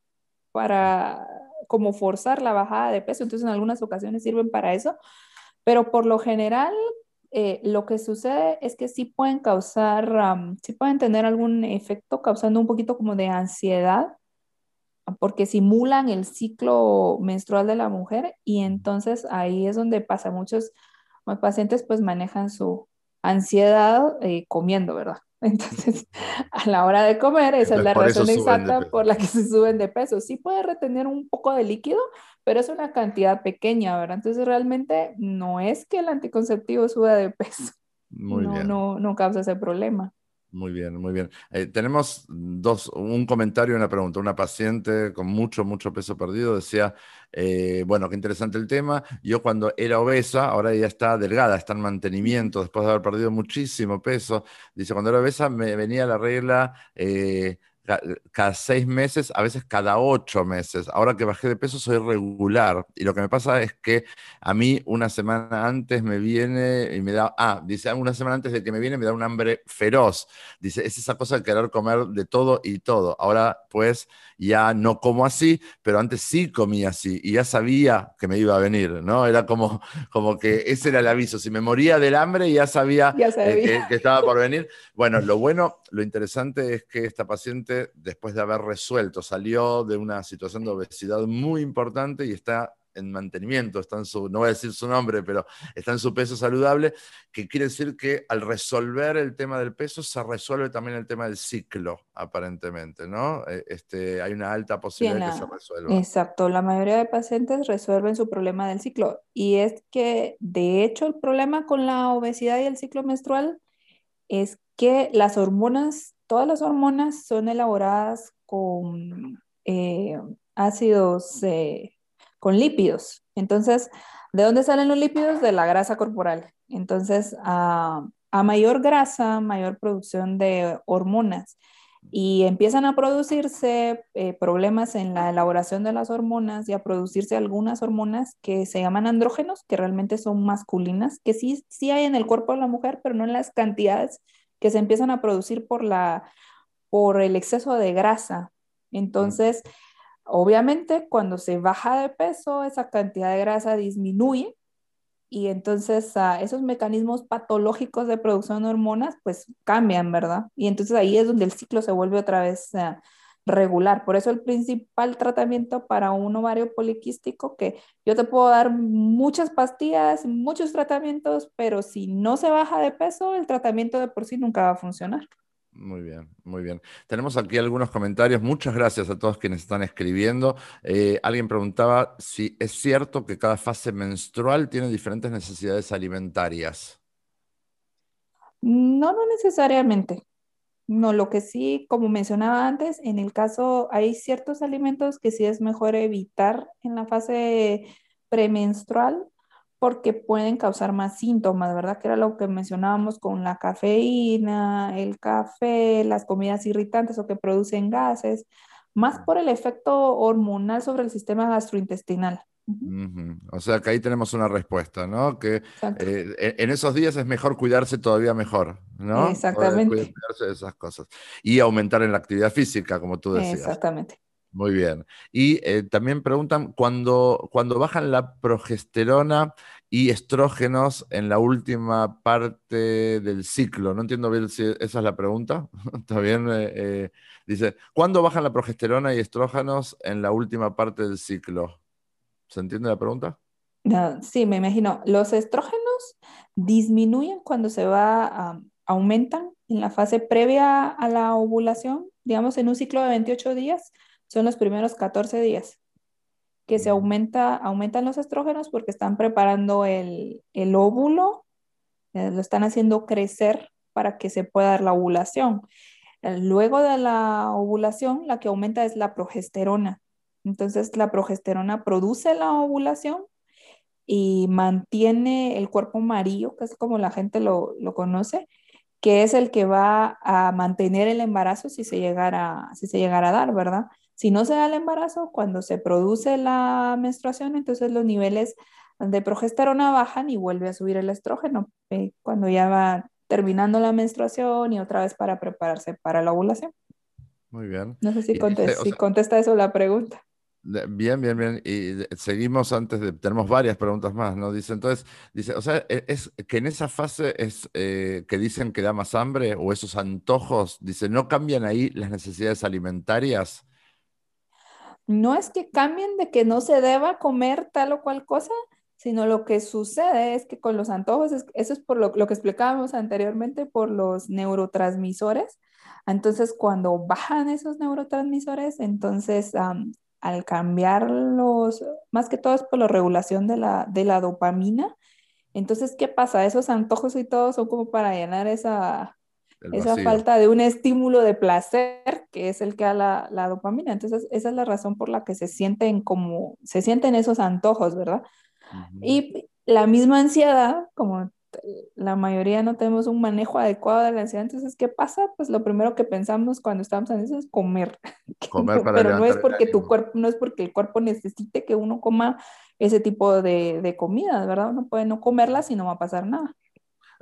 para como forzar la bajada de peso. Entonces, en algunas ocasiones sirven para eso, pero por lo general eh, lo que sucede es que sí pueden causar, sí pueden tener algún efecto causando un poquito como de ansiedad porque simulan el ciclo menstrual de la mujer y entonces ahí es donde pasa. Muchos pacientes pues manejan su ansiedad eh, comiendo, ¿verdad? Entonces, a la hora de comer, esa es la razón exacta por la que se suben de peso. Sí puede retener un poco de líquido, pero es una cantidad pequeña, ¿verdad? Entonces, realmente no es que el anticonceptivo suba de peso. no, no, no causa ese problema. Muy bien, muy bien. Eh, tenemos dos, un comentario y una pregunta. Una paciente con mucho, mucho peso perdido decía, eh, bueno, qué interesante el tema. Yo cuando era obesa, ahora ya está delgada, está en mantenimiento después de haber perdido muchísimo peso. Dice, cuando era obesa me venía la regla eh, cada seis meses, a veces cada ocho meses. Ahora que bajé de peso soy regular y lo que me pasa es que a mí una semana antes me viene y me da, ah, dice, una semana antes de que me viene me da un hambre feroz. Dice, es esa cosa de querer comer de todo y todo. Ahora pues ya no como así, pero antes sí comía así y ya sabía que me iba a venir, ¿no? Era como, como que ese era el aviso. Si me moría del hambre ya sabía, eh, que estaba por venir. Bueno, lo bueno, lo interesante es que esta paciente después de haber resuelto, salió de una situación de obesidad muy importante y está en mantenimiento, está en su, no voy a decir su nombre, pero está en su peso saludable, que quiere decir que al resolver el tema del peso se resuelve también el tema del ciclo, aparentemente, ¿no? Eh, este, hay una alta posibilidad de que se resuelva. Exacto, la mayoría de pacientes resuelven su problema del ciclo y es que de hecho el problema con la obesidad y el ciclo menstrual es que las hormonas todas las hormonas son elaboradas con eh, ácidos, eh, con lípidos. Entonces, ¿de dónde salen los lípidos? De la grasa corporal. Entonces, a, a mayor grasa, mayor producción de hormonas y empiezan a producirse eh, problemas en la elaboración de las hormonas y a producirse algunas hormonas que se llaman andrógenos, que realmente son masculinas, que sí, sí hay en el cuerpo de la mujer, pero no en las cantidades que se empiezan a producir por, la, por el exceso de grasa. Entonces, obviamente, cuando se baja de peso, esa cantidad de grasa disminuye y entonces ah, esos mecanismos patológicos de producción de hormonas pues cambian, ¿verdad? Y entonces ahí es donde el ciclo se vuelve otra vez ah, regular. Por eso el principal tratamiento para un ovario poliquístico, que yo te puedo dar muchas pastillas, muchos tratamientos, pero si no se baja de peso, el tratamiento de por sí nunca va a funcionar. Muy bien, muy bien. Tenemos aquí algunos comentarios. Muchas gracias a todos quienes están escribiendo. Eh, alguien preguntaba si es cierto que cada fase menstrual tiene diferentes necesidades alimentarias. No, no necesariamente. No, lo que sí, como mencionaba antes, en el caso hay ciertos alimentos que sí es mejor evitar en la fase premenstrual porque pueden causar más síntomas, ¿verdad? Que era lo que mencionábamos con la cafeína, el café, las comidas irritantes o que producen gases, más por el efecto hormonal sobre el sistema gastrointestinal. O sea que ahí tenemos una respuesta, ¿no? Que eh, en esos días es mejor cuidarse todavía mejor, ¿no? Exactamente. Cuidarse de esas cosas. Y aumentar en la actividad física, como tú decías. Exactamente. Muy bien. Y eh, también preguntan, cuando, cuando bajan la progesterona y estrógenos en la última parte del ciclo, no entiendo bien si esa es la pregunta. Está. Eh, eh, dice, ¿cuándo bajan la progesterona y estrógenos en la última parte del ciclo? ¿Se entiende la pregunta? sí, me imagino. Los estrógenos disminuyen cuando se va, aumentan en la fase previa a la ovulación, digamos en un ciclo de 28 días son los primeros 14 días que se aumenta, aumentan los estrógenos porque están preparando el, óvulo, eh, lo están haciendo crecer para que se pueda dar la ovulación. Eh, luego de la ovulación, la que aumenta es la progesterona. Entonces, la progesterona produce la ovulación y mantiene el cuerpo amarillo, que es como la gente lo, lo conoce, que es el que va a mantener el embarazo si se llegara, si se llegara a dar, ¿verdad? Si no se da el embarazo, cuando se produce la menstruación, entonces los niveles de progesterona bajan y vuelve a subir el estrógeno eh, cuando ya va terminando la menstruación y otra vez para prepararse para la ovulación. Muy bien. No sé si, contesta, eso la pregunta. Bien, bien, bien. Y seguimos antes de, tenemos varias preguntas más, ¿no? Dice, entonces, dice, o sea, e, es que en esa fase es eh, que dicen que da más hambre o esos antojos, dice, ¿no cambian ahí las necesidades alimentarias? No es que cambien de que no se deba comer tal o cual cosa, sino lo que sucede es que con los antojos, eso es por lo, que explicábamos anteriormente, por los neurotransmisores. Entonces, cuando bajan esos neurotransmisores, entonces al cambiarlos, más que todo es por la regulación de la, de la dopamina. Entonces, ¿qué pasa? Esos antojos y todo son como para llenar esa, esa falta de un estímulo de placer que es el que da la, dopamina. Entonces, esa es la razón por la que se sienten como, se sienten esos antojos, ¿verdad? Y la misma ansiedad, como la mayoría no tenemos un manejo adecuado de la ansiedad, entonces, ¿qué pasa? Pues lo primero que pensamos cuando estamos eso es comer. Comer para Pero no es porque tu cuerpo, no es porque el cuerpo necesite que uno coma ese tipo de, de comida, ¿verdad? Uno puede no comerlas y no va a pasar nada.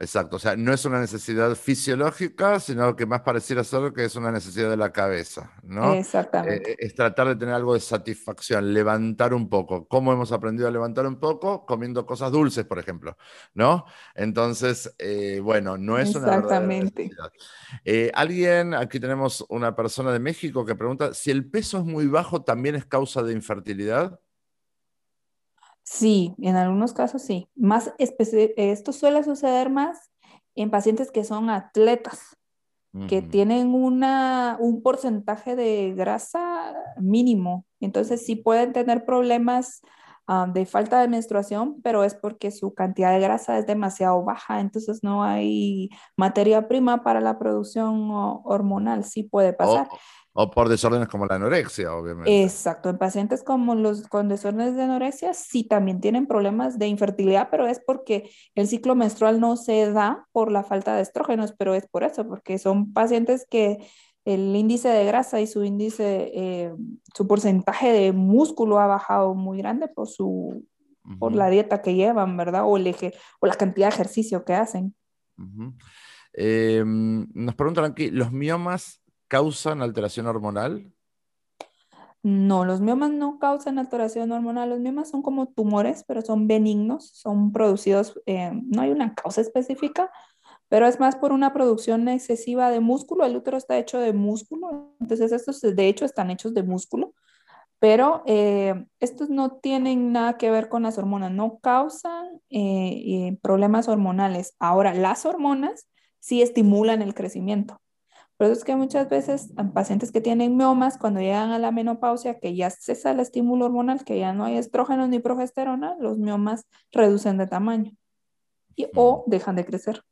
Exacto, o sea, no es una necesidad fisiológica, sino que más pareciera ser que es una necesidad de la cabeza, ¿no? Exactamente. Eh, es tratar de tener algo de satisfacción, levantar un poco. ¿Cómo hemos aprendido a levantar un poco? Comiendo cosas dulces, por ejemplo, ¿no? Entonces, eh, bueno, no es una Exactamente. Eh, alguien, aquí tenemos una persona de México que pregunta, si el peso es muy bajo, ¿también es causa de infertilidad? Sí, en algunos casos sí. Más esto suele suceder más en pacientes que son atletas, que tienen una, un porcentaje de grasa mínimo. Entonces sí pueden tener problemas ah, de falta de menstruación, pero es porque su cantidad de grasa es demasiado baja, entonces no hay materia prima para la producción hormonal, sí puede pasar. O por desórdenes como la anorexia, obviamente. Exacto, en pacientes como los con desórdenes de anorexia sí también tienen problemas de infertilidad, pero es porque el ciclo menstrual no se da por la falta de estrógenos, pero es por eso, porque son pacientes que el índice de grasa y su índice, eh, su porcentaje de músculo ha bajado muy grande por su, por la dieta que llevan, ¿verdad? O, el eje, o la cantidad de ejercicio que hacen. Em, nos preguntan aquí, ¿los miomas causan alteración hormonal? No, los miomas no causan alteración hormonal. Los miomas son como tumores, pero son benignos, son producidos, eh, no hay una causa específica, pero es más por una producción excesiva de músculo. El útero está hecho de músculo, entonces estos de hecho están hechos de músculo, pero eh, estos no tienen nada que ver con las hormonas, no causan eh, problemas hormonales. Ahora, las hormonas sí estimulan el crecimiento. Por eso es que muchas veces pacientes que tienen miomas, cuando llegan a la menopausia, que ya cesa el estímulo hormonal, que ya no hay estrógenos ni progesterona, los miomas reducen de tamaño y, o dejan de crecer.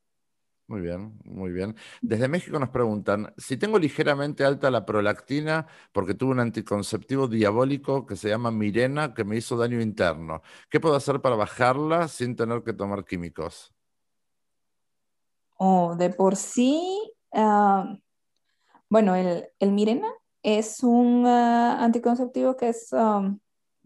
Muy bien, muy bien. Desde México nos preguntan, si tengo ligeramente alta la prolactina porque tuve un anticonceptivo diabólico que se llama Mirena que me hizo daño interno, ¿qué puedo hacer para bajarla sin tener que tomar químicos? Oh, de por sí, ah, bueno, el, Mirena es un ah, anticonceptivo que es, um,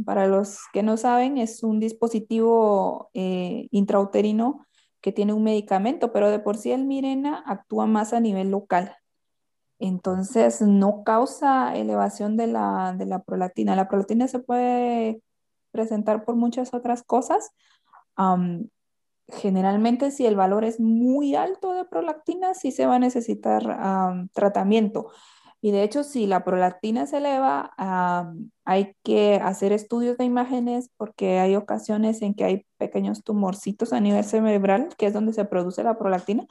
para los que no saben, es un dispositivo eh, intrauterino que tiene un medicamento, pero de por sí el Mirena actúa más a nivel local. Entonces, no causa elevación de la, de la prolactina. La prolactina se puede presentar por muchas otras cosas. Generalmente si el valor es muy alto de prolactina, sí se va a necesitar tratamiento. Y de hecho, si la prolactina se eleva, hay que hacer estudios de imágenes porque hay ocasiones en que hay pequeños tumorcitos a nivel cerebral, que es donde se produce la prolactina,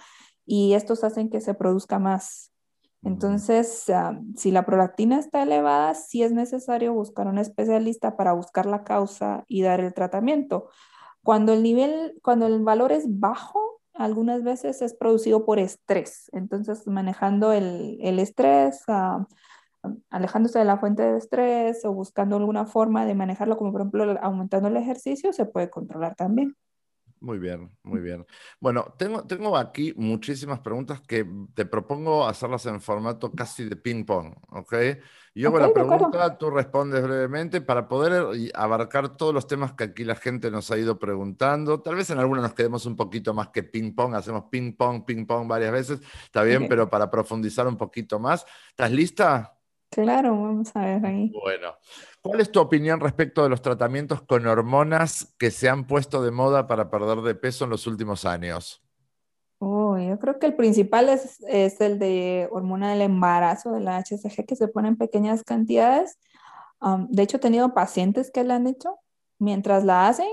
y estos hacen que se produzca más. Entonces, si la prolactina está elevada, sí es necesario buscar un especialista para buscar la causa y dar el tratamiento. Cuando el nivel, cuando el valor es bajo, algunas veces es producido por estrés. Entonces, manejando el, estrés, ah, alejándose de la fuente de estrés o buscando alguna forma de manejarlo, como por ejemplo aumentando el ejercicio, se puede controlar también. Muy bien, muy bien. Bueno, tengo, tengo aquí muchísimas preguntas que te propongo hacerlas en formato casi de ping-pong, ¿ok? Yo hago la pregunta, tú respondes brevemente para poder abarcar todos los temas que aquí la gente nos ha ido preguntando. Tal vez en algunos nos quedemos un poquito más que ping-pong, hacemos ping-pong, ping-pong varias veces, está bien, pero para profundizar un poquito más. ¿Estás lista? Claro, vamos a ver ahí. Bueno, ¿cuál es tu opinión respecto de los tratamientos con hormonas que se han puesto de moda para perder de peso en los últimos años? Oh, yo creo que el principal es, el de hormona del embarazo, de la HCG, que se pone en pequeñas cantidades. de hecho, he tenido pacientes que la han hecho. Mientras la hacen,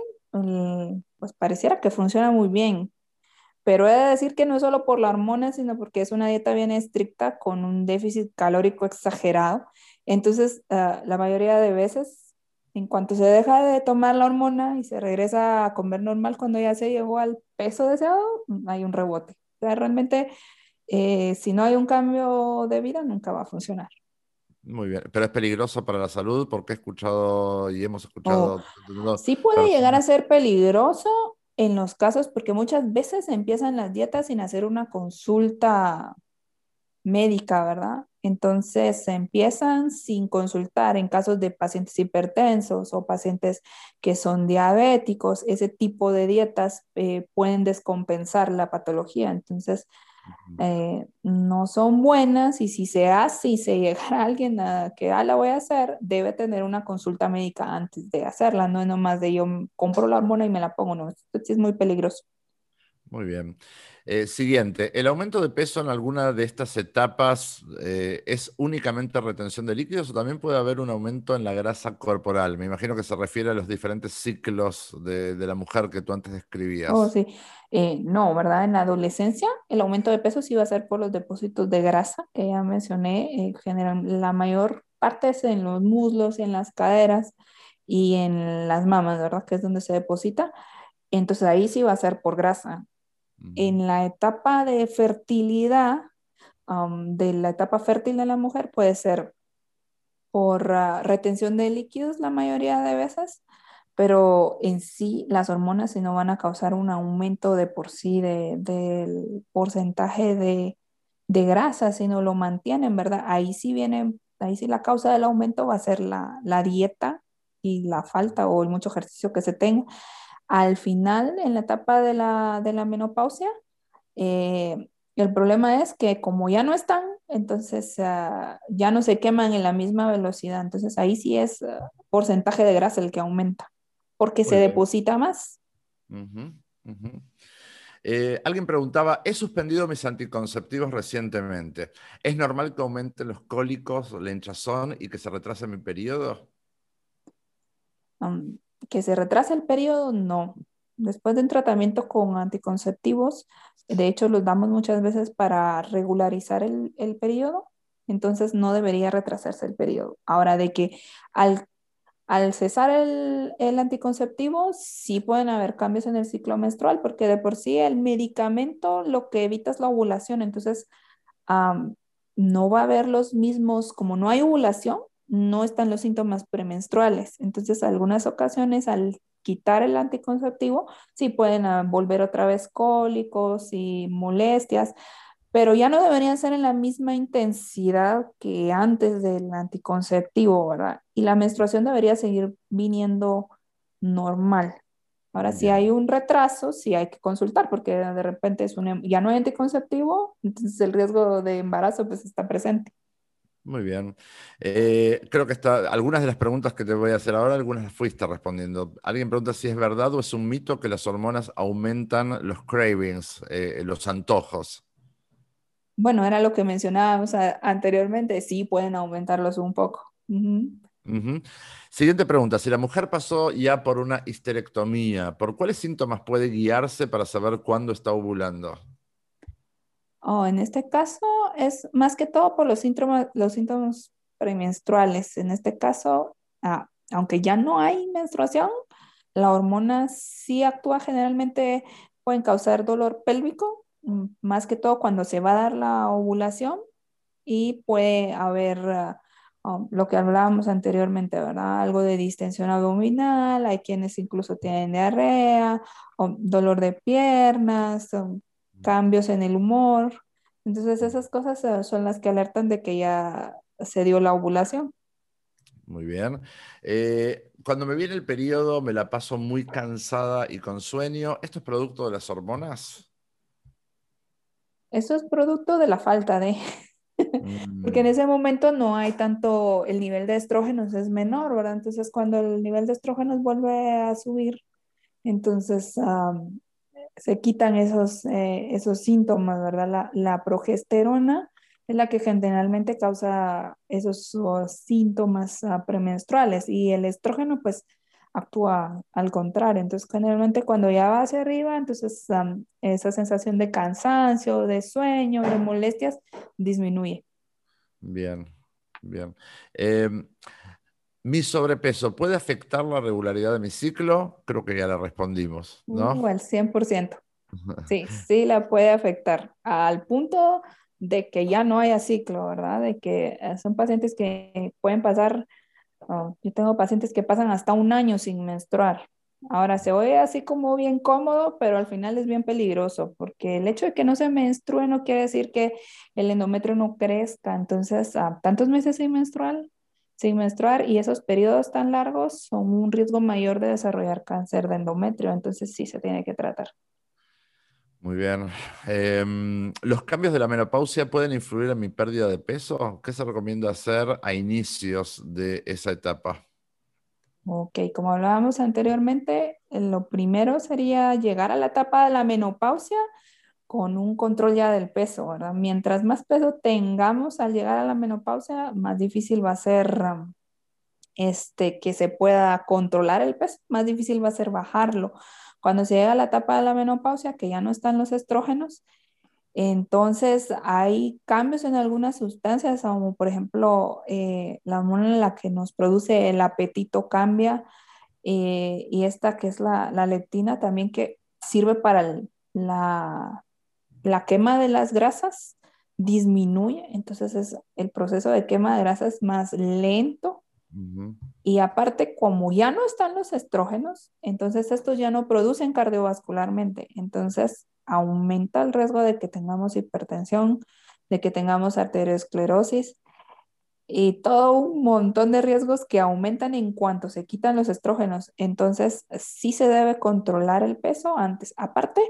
pues pareciera que funciona muy bien. Pero he de decir que no es solo por la hormona, sino porque es una dieta bien estricta con un déficit calórico exagerado. Entonces, ah, la mayoría de veces, en cuanto se deja de tomar la hormona y se regresa a comer normal cuando ya se llegó al peso deseado, hay un rebote. O sea, realmente, eh, si no hay un cambio de vida, nunca va a funcionar. Muy bien, pero es peligroso para la salud porque he escuchado y hemos escuchado. Oh, sí puede llegar a ser peligroso en los casos, porque muchas veces empiezan las dietas sin hacer una consulta médica, ¿verdad? Entonces se empiezan sin consultar en casos de pacientes hipertensos o pacientes que son diabéticos. Ese tipo de dietas eh, pueden descompensar la patología. Entonces, eh, no son buenas y si se hace y se llega a alguien a que ah, la voy a hacer, debe tener una consulta médica antes de hacerla, no es nomás de yo compro la hormona y me la pongo, no, esto es muy peligroso. Muy bien. Eh, siguiente, ¿el aumento de peso en alguna de estas etapas eh, es únicamente retención de líquidos o también puede haber un aumento en la grasa corporal? Me imagino que se refiere a los diferentes ciclos de, la mujer que tú antes describías. Oh, sí. Eh, no, ¿verdad? En la adolescencia el aumento de peso sí va a ser por los depósitos de grasa que ya mencioné. general, la mayor parte es en los muslos, en las caderas. y en las mamas, ¿verdad? Que es donde se deposita. Entonces ahí sí va a ser por grasa. En la etapa de fertilidad, de la etapa fértil de la mujer, puede ser por ah, retención de líquidos la mayoría de veces, pero en sí las hormonas si no van a causar un aumento de por sí del porcentaje de, de grasa, sino lo mantienen, ¿verdad? Ahí sí viene, ahí sí la causa del aumento va a ser la, la dieta y la falta o el mucho ejercicio que se tenga. Al final, en la etapa de la, de la menopausia, eh, el problema es que como ya no están, entonces uh, ya no se queman en la misma velocidad. Entonces ahí sí es uh, porcentaje de grasa el que aumenta, porque Muy se bien. deposita más. Uh -huh, eh, alguien preguntaba, he suspendido mis anticonceptivos recientemente. ¿Es normal que aumenten los cólicos, la hinchazón y que se retrase mi periodo? Um, que se retrase el periodo, no. Después de un tratamiento con anticonceptivos, de hecho los damos muchas veces para regularizar el, el periodo, entonces no debería retrasarse el periodo. Ahora, de que al, al cesar el, el, anticonceptivo, sí pueden haber cambios en el ciclo menstrual, porque de por sí el medicamento lo que evita es la ovulación, entonces no va a haber los mismos, como no hay ovulación, no están los síntomas premenstruales. Entonces, algunas ocasiones al quitar el anticonceptivo, sí pueden ah, volver otra vez cólicos y molestias, pero ya no deberían ser en la misma intensidad que antes del anticonceptivo, ¿verdad? Y la menstruación debería seguir viniendo normal. Ahora, si hay un retraso, sí hay que consultar, porque de repente es un, ya no hay anticonceptivo, entonces el riesgo de embarazo pues está presente. Muy bien. Eh, creo que está, algunas de las preguntas que te voy a hacer ahora, algunas las fuiste respondiendo. Alguien pregunta si es verdad o es un mito que las hormonas aumentan los cravings, eh, los antojos. Bueno, era lo que mencionábamos anteriormente, sí pueden aumentarlos un poco. Uh -huh. Uh -huh. Siguiente pregunta, si la mujer pasó ya por una histerectomía, ¿por cuáles síntomas puede guiarse para saber cuándo está ovulando? Oh, en este caso es más que todo por los síntomas, los síntomas premenstruales. En este caso, ah, aunque ya no hay menstruación, la hormona sí actúa generalmente, pueden causar dolor pélvico, mm, más que todo cuando se va a dar la ovulación y puede haber uh, um, lo que hablábamos anteriormente, ¿verdad? Algo de distensión abdominal, hay quienes incluso tienen diarrea, o dolor de piernas, um, cambios en el humor. Entonces esas cosas eh, son las que alertan de que ya se dio la ovulación. Muy bien. Eh, cuando me viene el periodo me la paso muy cansada y con sueño. ¿Esto es producto de las hormonas? Eso es producto de la falta de... Mm. Porque en ese momento no hay tanto, el nivel de estrógenos es menor, ¿verdad? Entonces cuando el nivel de estrógenos vuelve a subir, entonces um, se quitan esos, eh, esos síntomas, ¿verdad? La, la, progesterona es la que generalmente causa esos síntomas uh, premenstruales y el estrógeno pues actúa al contrario. Entonces generalmente cuando ya va hacia arriba, entonces esa sensación de cansancio, de sueño, de molestias disminuye. Bien, bien. Eh, ¿Mi sobrepeso puede afectar la regularidad de mi ciclo? Creo que ya la respondimos, ¿no? Igual, 100%. Sí, sí la puede afectar al punto de que ya no haya ciclo, ¿verdad? De que eh, son pacientes que pueden pasar, oh, yo tengo pacientes que pasan hasta un año sin menstruar. Ahora se oye así como bien cómodo, pero al final es bien peligroso, porque el hecho de que no se menstrue no quiere decir que el endometrio no crezca. Entonces, a tantos meses sin menstruar, sin menstruar y esos periodos tan largos son un riesgo mayor de desarrollar cáncer de endometrio, entonces sí se tiene que tratar. Muy bien. Eh, ¿Los cambios de la menopausia pueden influir en mi pérdida de peso? ¿Qué se recomienda hacer a inicios de esa etapa? Ok, como hablábamos anteriormente, lo primero sería llegar a la etapa de la menopausia con un control ya del peso, ¿verdad? Mientras más peso tengamos al llegar a la menopausia, más difícil va a ser este, que se pueda controlar el peso, más difícil va a ser bajarlo. Cuando se llega a la etapa de la menopausia, que ya no están los estrógenos, Entonces, hay cambios en algunas sustancias, como por ejemplo, eh, la hormona en la que nos produce el apetito cambia, eh, y esta que es la, la, leptina también que sirve para la, la quema de las grasas, disminuye, entonces es, el proceso de quema de grasas más lento. Y aparte, como ya no están los estrógenos, entonces estos ya no producen cardiovascularmente. Entonces, aumenta el riesgo de que tengamos hipertensión, de que tengamos arteriosclerosis y todo un montón de riesgos que aumentan en cuanto se quitan los estrógenos. Entonces, sí se debe controlar el peso antes. Aparte,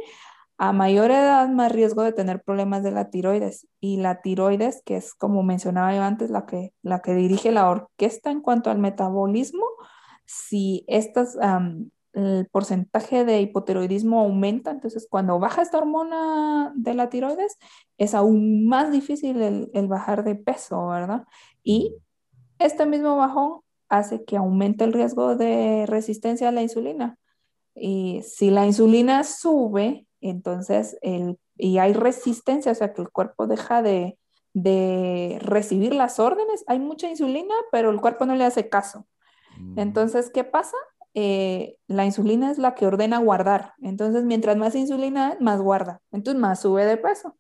a mayor edad, más riesgo de tener problemas de la tiroides. Y la tiroides, que es como mencionaba yo antes, la que, la que dirige la orquesta en cuanto al metabolismo, si estas el porcentaje de hipotiroidismo aumenta, entonces cuando baja esta hormona de la tiroides es aún más difícil el, bajar de peso, ¿verdad? Y este mismo bajón hace que aumente el riesgo de resistencia a la insulina. Y si la insulina sube, entonces el, y hay resistencia, o sea que el cuerpo deja de, de recibir las órdenes, hay mucha insulina, pero el cuerpo no le hace caso. Mm. Entonces, ¿qué pasa? Eh, la insulina es la que ordena guardar. Entonces, mientras más insulina, más guarda. Entonces, más sube de peso.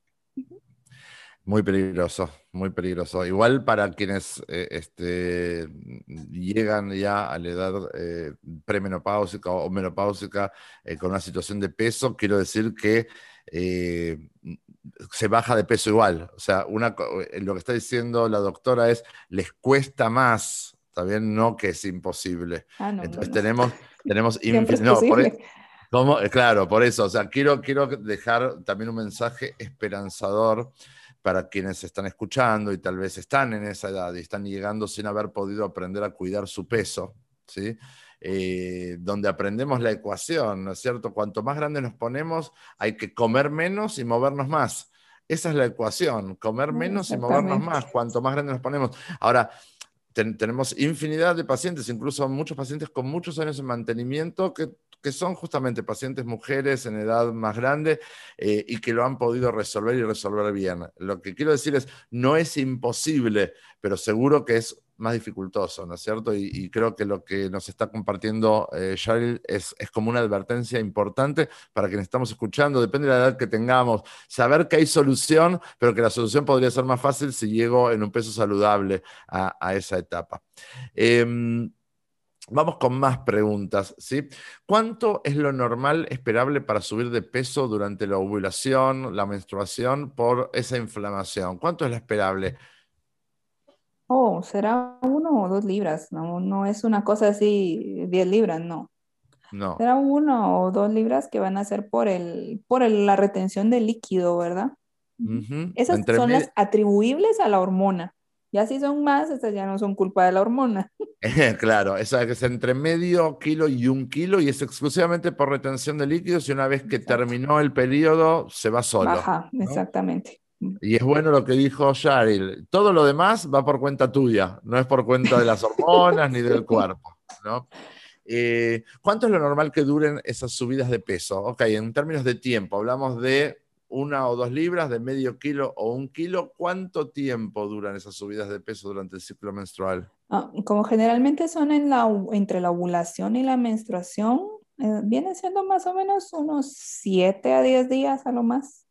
Muy peligroso, muy peligroso. Igual para quienes eh, este, llegan ya a la edad eh, premenopáusica o menopáusica con una situación de peso, quiero decir que se baja de peso igual. O sea, una, lo que está diciendo la doctora es, les cuesta más bien, no que es imposible. Ah, Entonces tenemos, tenemos no, por e-, eh, claro, por eso, o sea, quiero, quiero dejar también un mensaje esperanzador para quienes están escuchando y tal vez están en esa edad y están llegando sin haber podido aprender a cuidar su peso, ¿sí? Eh, donde aprendemos la ecuación, ¿no es cierto? Cuanto más grande nos ponemos, hay que comer menos y movernos más. Esa es la ecuación, comer menos y movernos más, cuanto más grande nos ponemos. Ahora, tenemos infinidad de pacientes, incluso muchos pacientes con muchos años en mantenimiento que, que son justamente pacientes mujeres en edad más grande eh, y que lo han podido resolver y resolver bien. Lo que quiero decir es, no es imposible, pero seguro que es más dificultoso, ¿no es cierto? Y, creo que lo que nos está compartiendo eh, es, como una advertencia importante para quienes estamos escuchando, depende de la edad que tengamos, saber que hay solución, pero que la solución podría ser más fácil si llego en un peso saludable a, esa etapa. Em, vamos con más preguntas. ¿Cuánto es lo normal esperable para subir de peso durante la ovulación, la menstruación, por esa inflamación? ¿Cuánto es lo esperable? Oh, será uno o dos libras, no, no es una cosa así, 10 libras, no. No. Será uno o dos libras que van a ser por el, por la retención de líquido, ¿verdad? Esas son las atribuibles a la hormona. Ya si son más, esas ya no son culpa de la hormona. claro, esa es entre medio kilo y un kilo y es exclusivamente por retención de líquidos y una vez que terminó el periodo se va solo. Baja, exactamente. Y es bueno lo que dijo Sharil. Todo lo demás va por cuenta tuya, no es por cuenta de las hormonas ni del cuerpo. ¿no? Eh, ¿Cuánto es lo normal que duren esas subidas de peso? Ok, en términos de tiempo, hablamos de una o dos libras, de medio kilo o un kilo. ¿Cuánto tiempo duran esas subidas de peso durante el ciclo menstrual? Ah, como generalmente son entre la ovulación y la menstruación, eh, viene siendo más o menos unos 7 a 10 días a lo más.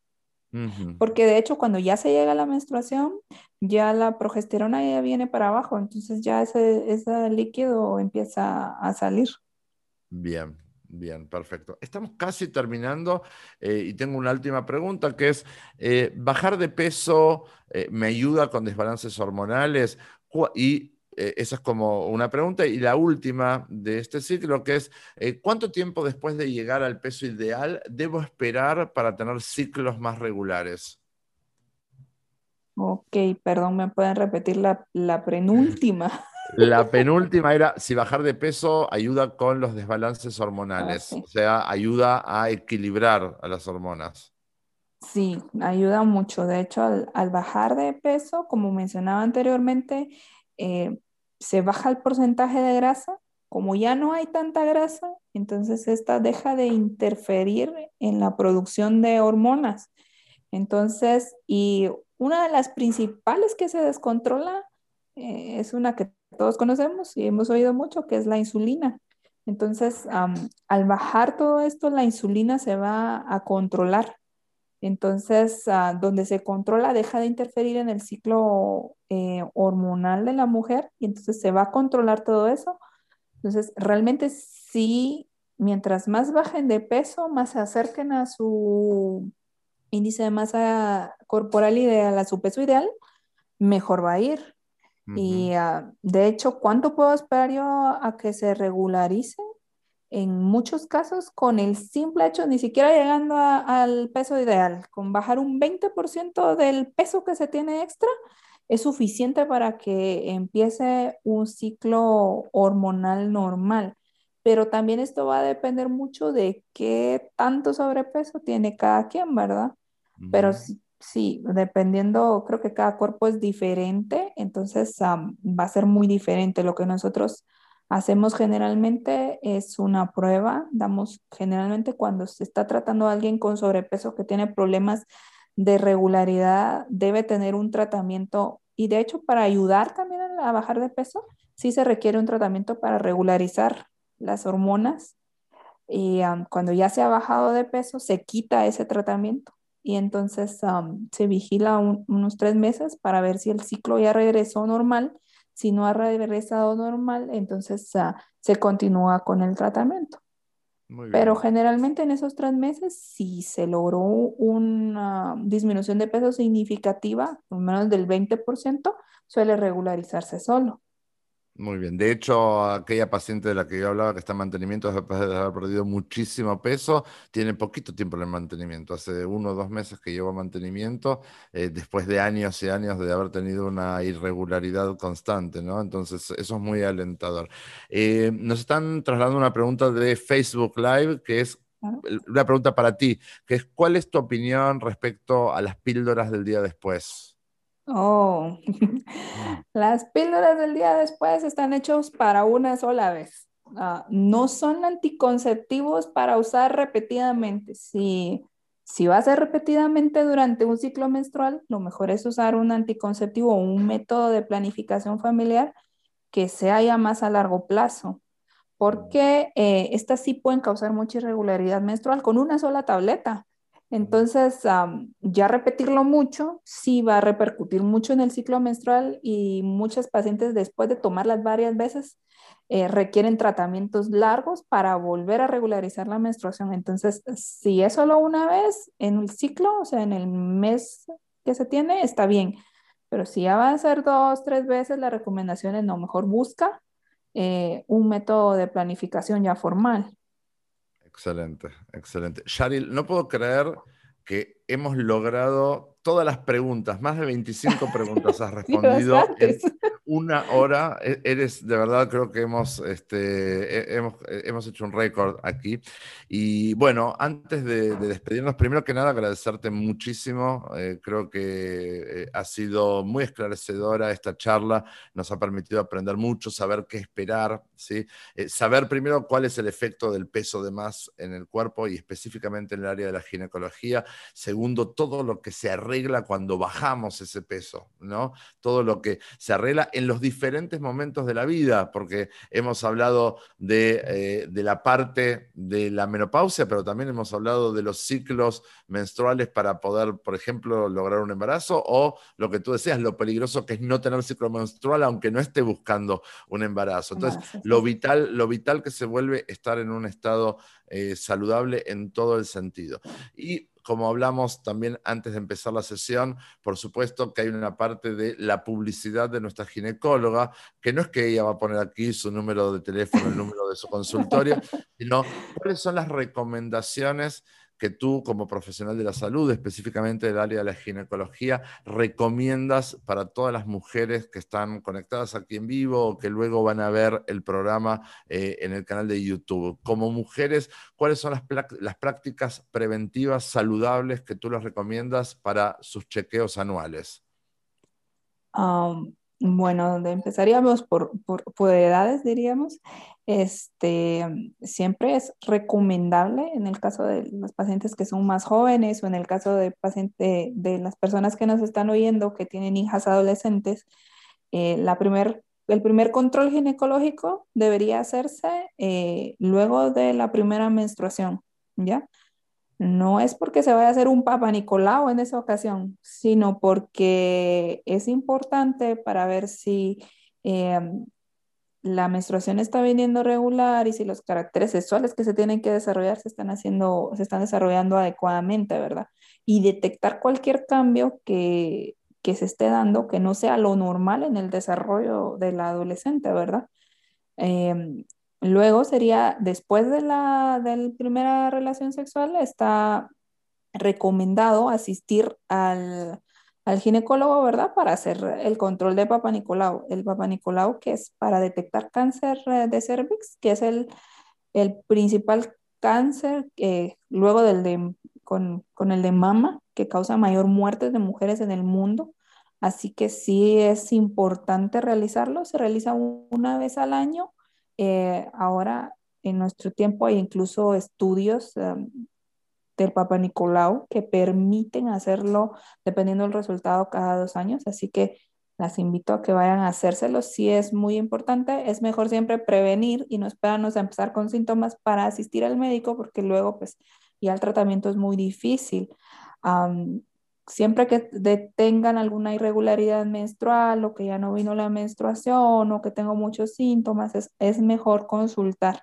Porque de hecho cuando ya se llega a la menstruación, ya la progesterona ya viene para abajo, entonces ya ese, ese líquido empieza a salir. Bien, Bien, perfecto. Estamos casi terminando eh, y tengo una última pregunta que es, eh, ¿bajar de peso eh, me ayuda con desbalances hormonales? Y eh, esa es como una pregunta. Y la última de este ciclo, que es, eh, ¿cuánto tiempo después de llegar al peso ideal debo esperar para tener ciclos más regulares? Ok, perdón, ¿me pueden repetir la, penúltima? La penúltima era si bajar de peso ayuda con los desbalances hormonales, ah, o sea, ayuda a equilibrar a las hormonas. Sí, ayuda mucho. De hecho, al, bajar de peso, como mencionaba anteriormente, eh, se baja el porcentaje de grasa, como ya no hay tanta grasa, entonces esta deja de interferir en la producción de hormonas. Entonces, y una de las principales que se descontrola eh, es una que todos conocemos y hemos oído mucho, que es la insulina. Entonces, al bajar todo esto, la insulina se va a controlar. Entonces, ah, donde se controla, deja de interferir en el ciclo eh, hormonal de la mujer y entonces se va a controlar todo eso. Entonces, realmente sí, mientras más bajen de peso, más se acerquen a su índice de masa corporal ideal, a su peso ideal, mejor va a ir. Y ah, de hecho, ¿cuánto puedo esperar yo a que se regularice? En muchos casos, con el simple hecho, ni siquiera llegando al peso ideal, con bajar un 20% del peso que se tiene extra, es suficiente para que empiece un ciclo hormonal normal. Pero también esto va a depender mucho de qué tanto sobrepeso tiene cada quien, ¿verdad? Pero Sí, dependiendo, creo que cada cuerpo es diferente, entonces va a ser muy diferente. Lo que nosotros hacemos generalmente es una prueba, damos generalmente cuando se está tratando a alguien con sobrepeso que tiene problemas de regularidad, debe tener un tratamiento y de hecho para ayudar también a bajar de peso, sí se requiere un tratamiento para regularizar las hormonas y cuando ya se ha bajado de peso, se quita ese tratamiento y entonces se vigila unos tres meses para ver si el ciclo ya regresó normal. Si no ha regresado normal, entonces ah, se continúa con el tratamiento. Pero generalmente en esos tres meses, si se logró una disminución de peso significativa, menos del 20%, suele regularizarse solo. Muy bien. De hecho, aquella paciente de la que yo hablaba que está en mantenimiento después de haber perdido muchísimo peso, tiene poquito tiempo en el mantenimiento. Hace uno o dos meses que lleva mantenimiento, eh, después de años y años de haber tenido una irregularidad constante, ¿no? Entonces, eso es muy alentador. Eh, nos están trasladando una pregunta de Facebook Live, que es una pregunta para ti, que es, ¿cuál es tu opinión respecto a las píldoras del día después? Oh, las píldoras del día después están hechos para una sola vez. Ah, no son anticonceptivos para usar repetidamente. Si, si va a ser repetidamente durante un ciclo menstrual, lo mejor es usar un anticonceptivo o un método de planificación familiar que sea ya más a largo plazo, porque eh, estas sí pueden causar mucha irregularidad menstrual con una sola tableta. Entonces, ya repetirlo mucho sí va a repercutir mucho en el ciclo menstrual y muchas pacientes después de tomarlas varias veces eh, requieren tratamientos largos para volver a regularizar la menstruación. Entonces, si es solo una vez en el ciclo, o sea, en el mes que se tiene, está bien. Pero si ya va a ser dos, tres veces, la recomendación es no, mejor busca eh, un método de planificación ya formal. Excelente, excelente. Sharil, no puedo creer que hemos logrado todas las preguntas, más de 25 preguntas has respondido en una hora. E, eres, de verdad, creo que hemos, este, hemos, hemos hecho un récord aquí. Y bueno, antes de, despedirnos, primero que nada, agradecerte muchísimo. Eh, creo que eh, ha sido muy esclarecedora esta charla, nos ha permitido aprender mucho, saber qué esperar, ¿sí? Eh, saber primero cuál es el efecto del peso de más en el cuerpo y específicamente en el área de la ginecología. Segundo, todo lo que se arregla cuando bajamos ese peso, ¿no? Todo lo que se arregla en los diferentes momentos de la vida, porque hemos hablado de, eh, de la parte de la menopausia, pero también hemos hablado de los ciclos menstruales para poder, por ejemplo, lograr un embarazo, o lo que tú decías, lo peligroso que es no tener ciclo menstrual aunque no esté buscando un embarazo. Entonces, lo vital, lo vital que se vuelve estar en un estado eh, saludable en todo el sentido. Y como hablamos también antes de empezar la sesión, por supuesto que hay una parte de la publicidad de nuestra ginecóloga, que no es que ella va a poner aquí su número de teléfono, el número de su consultorio, sino cuáles son las recomendaciones que tú como profesional de la salud, específicamente del área de la ginecología, recomiendas para todas las mujeres que están conectadas aquí en vivo o que luego van a ver el programa eh, en el canal de YouTube? Como mujeres, ¿cuáles son las, prácticas preventivas saludables que tú les recomiendas para sus chequeos anuales? Um, Bueno, donde empezaríamos por, por, edades, diríamos, este, siempre es recomendable en el caso de los pacientes que son más jóvenes o en el caso de, paciente, de las personas que nos están oyendo que tienen hijas adolescentes, eh, la primer, el primer control ginecológico debería hacerse eh, luego de la primera menstruación, ¿ya? No es porque se vaya a hacer un Papa Nicolau en esa ocasión, sino porque es importante para ver si em, la menstruación está viniendo regular y si los caracteres sexuales que se tienen que desarrollar se están haciendo, se están desarrollando adecuadamente, ¿verdad? Y detectar cualquier cambio que, que se esté dando que no sea lo normal en el desarrollo de la adolescente, ¿verdad? Em, Luego sería, después de la primera relación sexual, está recomendado asistir al, ginecólogo, ¿verdad? Para hacer el control de Papa Nicolau. El Papa Nicolau, que es para detectar cáncer de cervix, que es el, principal cáncer, eh, luego del de, con, el de mama, que causa mayor muerte de mujeres en el mundo. Así que sí es importante realizarlo. Se realiza una vez al año eh, ahora, en nuestro tiempo, hay incluso estudios em, del Papa Nicolau que permiten hacerlo dependiendo del resultado cada dos años. Así que las invito a que vayan a hacérselo. Si es muy importante, es mejor siempre prevenir y no esperarnos a empezar con síntomas para asistir al médico porque luego pues ya el tratamiento es muy difícil siempre que detengan alguna irregularidad menstrual o que ya no vino la menstruación o que tengo muchos síntomas, es, mejor consultar.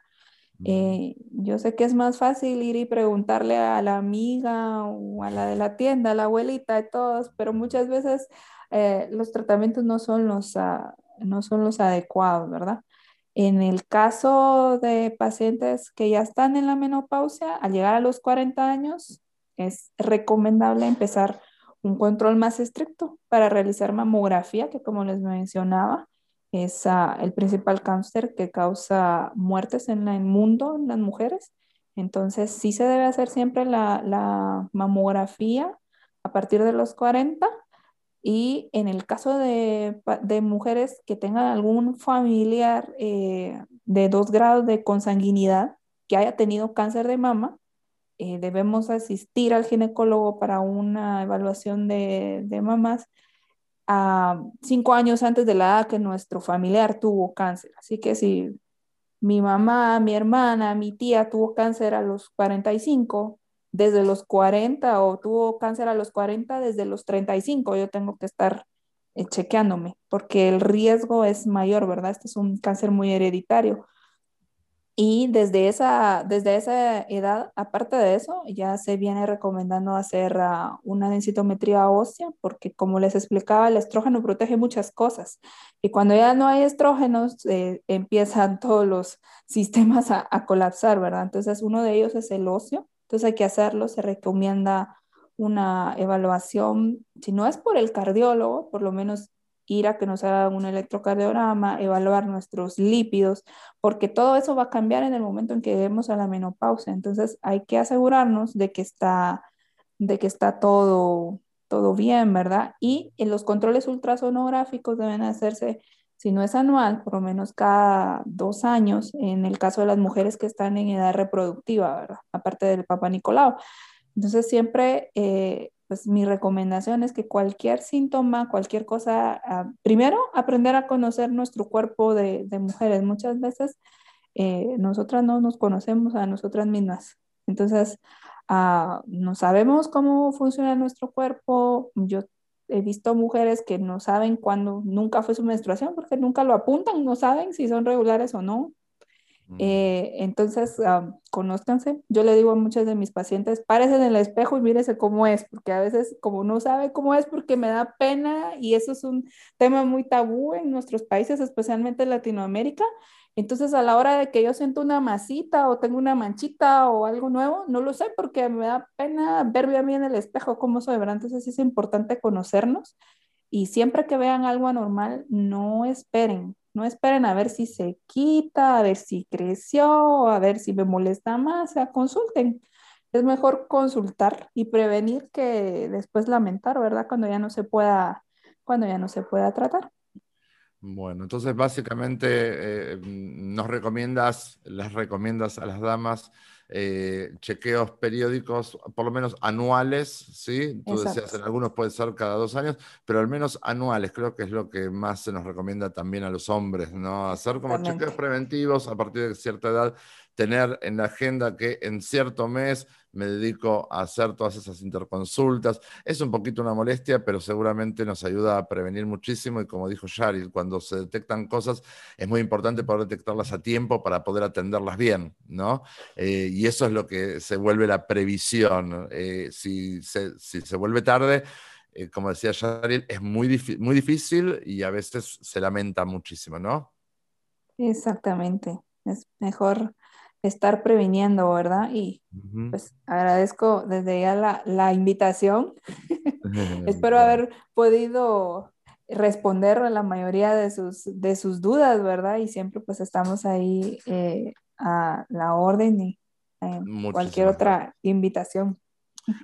Eh, yo sé que es más fácil ir y preguntarle a la amiga o a la de la tienda, a la abuelita, de todos, pero muchas veces eh, los tratamientos no son los, ah, no son los adecuados, ¿verdad? En el caso de pacientes que ya están en la menopausia, al llegar a los 40 años, es recomendable empezar un control más estricto para realizar mamografía, que como les mencionaba, es ah, el principal cáncer que causa muertes en el mundo en las mujeres. Entonces, sí se debe hacer siempre la, mamografía a partir de los 40 y en el caso de, mujeres que tengan algún familiar eh, de dos grados de consanguinidad que haya tenido cáncer de mama, eh, debemos asistir al ginecólogo para una evaluación de, de mamás a cinco años antes de la edad que nuestro familiar tuvo cáncer. Así que si mi mamá, mi hermana, mi tía tuvo cáncer a los 45, desde los 40 o tuvo cáncer a los 40 desde los 35, yo tengo que estar eh, chequeándome porque el riesgo es mayor, ¿verdad? Este es un cáncer muy hereditario. Y desde esa, desde esa edad, aparte de eso, ya se viene recomendando hacer ah, una densitometría ósea, porque como les explicaba, el estrógeno protege muchas cosas. Y cuando ya no hay estrógenos, eh, empiezan todos los sistemas a, a, colapsar, ¿verdad? Entonces, uno de ellos es el óseo. Entonces, hay que hacerlo. Se recomienda una evaluación, si no es por el cardiólogo, por lo menos ir a que nos hagan un electrocardiograma, evaluar nuestros lípidos, porque todo eso va a cambiar en el momento en que lleguemos a la menopausia. Entonces hay que asegurarnos de que está, de que está todo, todo bien, ¿verdad? Y en los controles ultrasonográficos deben hacerse, si no es anual, por lo menos cada dos años, en el caso de las mujeres que están en edad reproductiva, ¿verdad? Aparte del Papa Nicolau. Entonces siempre eh, pues mi recomendación es que cualquier síntoma, cualquier cosa, ah, primero aprender a conocer nuestro cuerpo de, mujeres. Muchas veces eh, nosotras no nos conocemos a nosotras mismas. Entonces, ah, no sabemos cómo funciona nuestro cuerpo. Yo he visto mujeres que no saben cuándo, nunca fue su menstruación porque nunca lo apuntan, no saben si son regulares o no. Eh, entonces, uh, conózcanse. Yo le digo a muchas de mis pacientes, párese en el espejo y mírese cómo es, porque a veces como no sabe cómo es, porque me da pena y eso es un tema muy tabú en nuestros países, especialmente en Latinoamérica. Entonces, a la hora de que yo siento una masita o tengo una manchita o algo nuevo, no lo sé porque me da pena verme a mí en el espejo cómo soy, ¿verdad? Entonces, es importante conocernos y siempre que vean algo anormal, no esperen, no esperen a ver si se quita, a ver si creció, a ver si me molesta más, o sea, consulten. Es mejor consultar y prevenir que después lamentar, ¿verdad? Cuando ya no se pueda, cuando ya no se pueda tratar. Bueno, entonces básicamente eh, nos recomiendas, les recomiendas a las damas eh, chequeos periódicos, por lo menos anuales, ¿sí? Tú decías, en algunos puede ser cada dos años, pero al menos anuales, creo que es lo que más se nos recomienda también a los hombres, ¿no? Hacer como chequeos preventivos a partir de cierta edad tener en la agenda que en cierto mes me dedico a hacer todas esas interconsultas. Es un poquito una molestia, pero seguramente nos ayuda a prevenir muchísimo y como dijo Shari, cuando se detectan cosas es muy importante poder detectarlas a tiempo para poder atenderlas bien, ¿no? Eh, y eso es lo que se vuelve la previsión. Eh, si, se, si, se, vuelve tarde, eh, como decía Shari, es muy, muy difícil y a veces se lamenta muchísimo, ¿no? Exactamente. Es mejor estar previniendo, ¿verdad? Y pues agradezco desde ya la, invitación. Espero haber podido responder a la mayoría de sus, de sus dudas, ¿verdad? Y siempre pues estamos ahí eh, a la orden y cualquier otra invitación.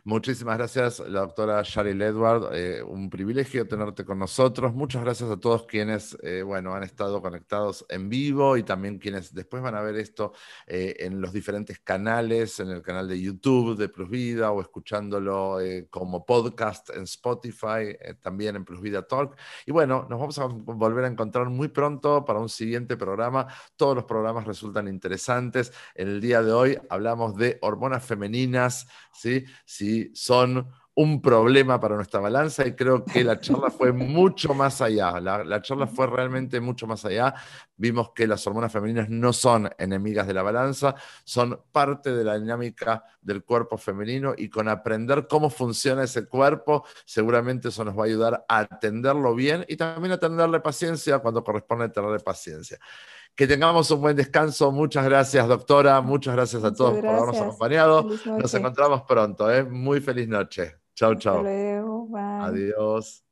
Muchísimas gracias, la doctora Cheryl Edward. Eh, un privilegio tenerte con nosotros. Muchas gracias a todos quienes, eh, bueno, han estado conectados en vivo y también quienes después van a ver esto eh, en los diferentes canales, en el canal de YouTube de Plus Vida o escuchándolo como podcast en Spotify, también en Plus Vida Talk. Y bueno, nos vamos a volver a encontrar muy pronto para un siguiente programa. Todos los programas resultan interesantes. En el día de hoy hablamos de hormonas femeninas, ¿sí? Si son un problema para nuestra balanza y creo que la charla fue mucho más allá. La, charla fue realmente mucho más allá. Vimos que las hormonas femeninas no son enemigas de la balanza, son parte de la dinámica del cuerpo femenino y con aprender cómo funciona ese cuerpo, seguramente eso nos va a ayudar a atenderlo bien y también a tenerle paciencia cuando corresponde tenerle paciencia. Que tengamos un buen descanso. Muchas gracias, doctora. Muchas gracias a todos por habernos acompañado. Nos encontramos pronto. ¿eh? Muy feliz noche. Chao, chao. Adiós.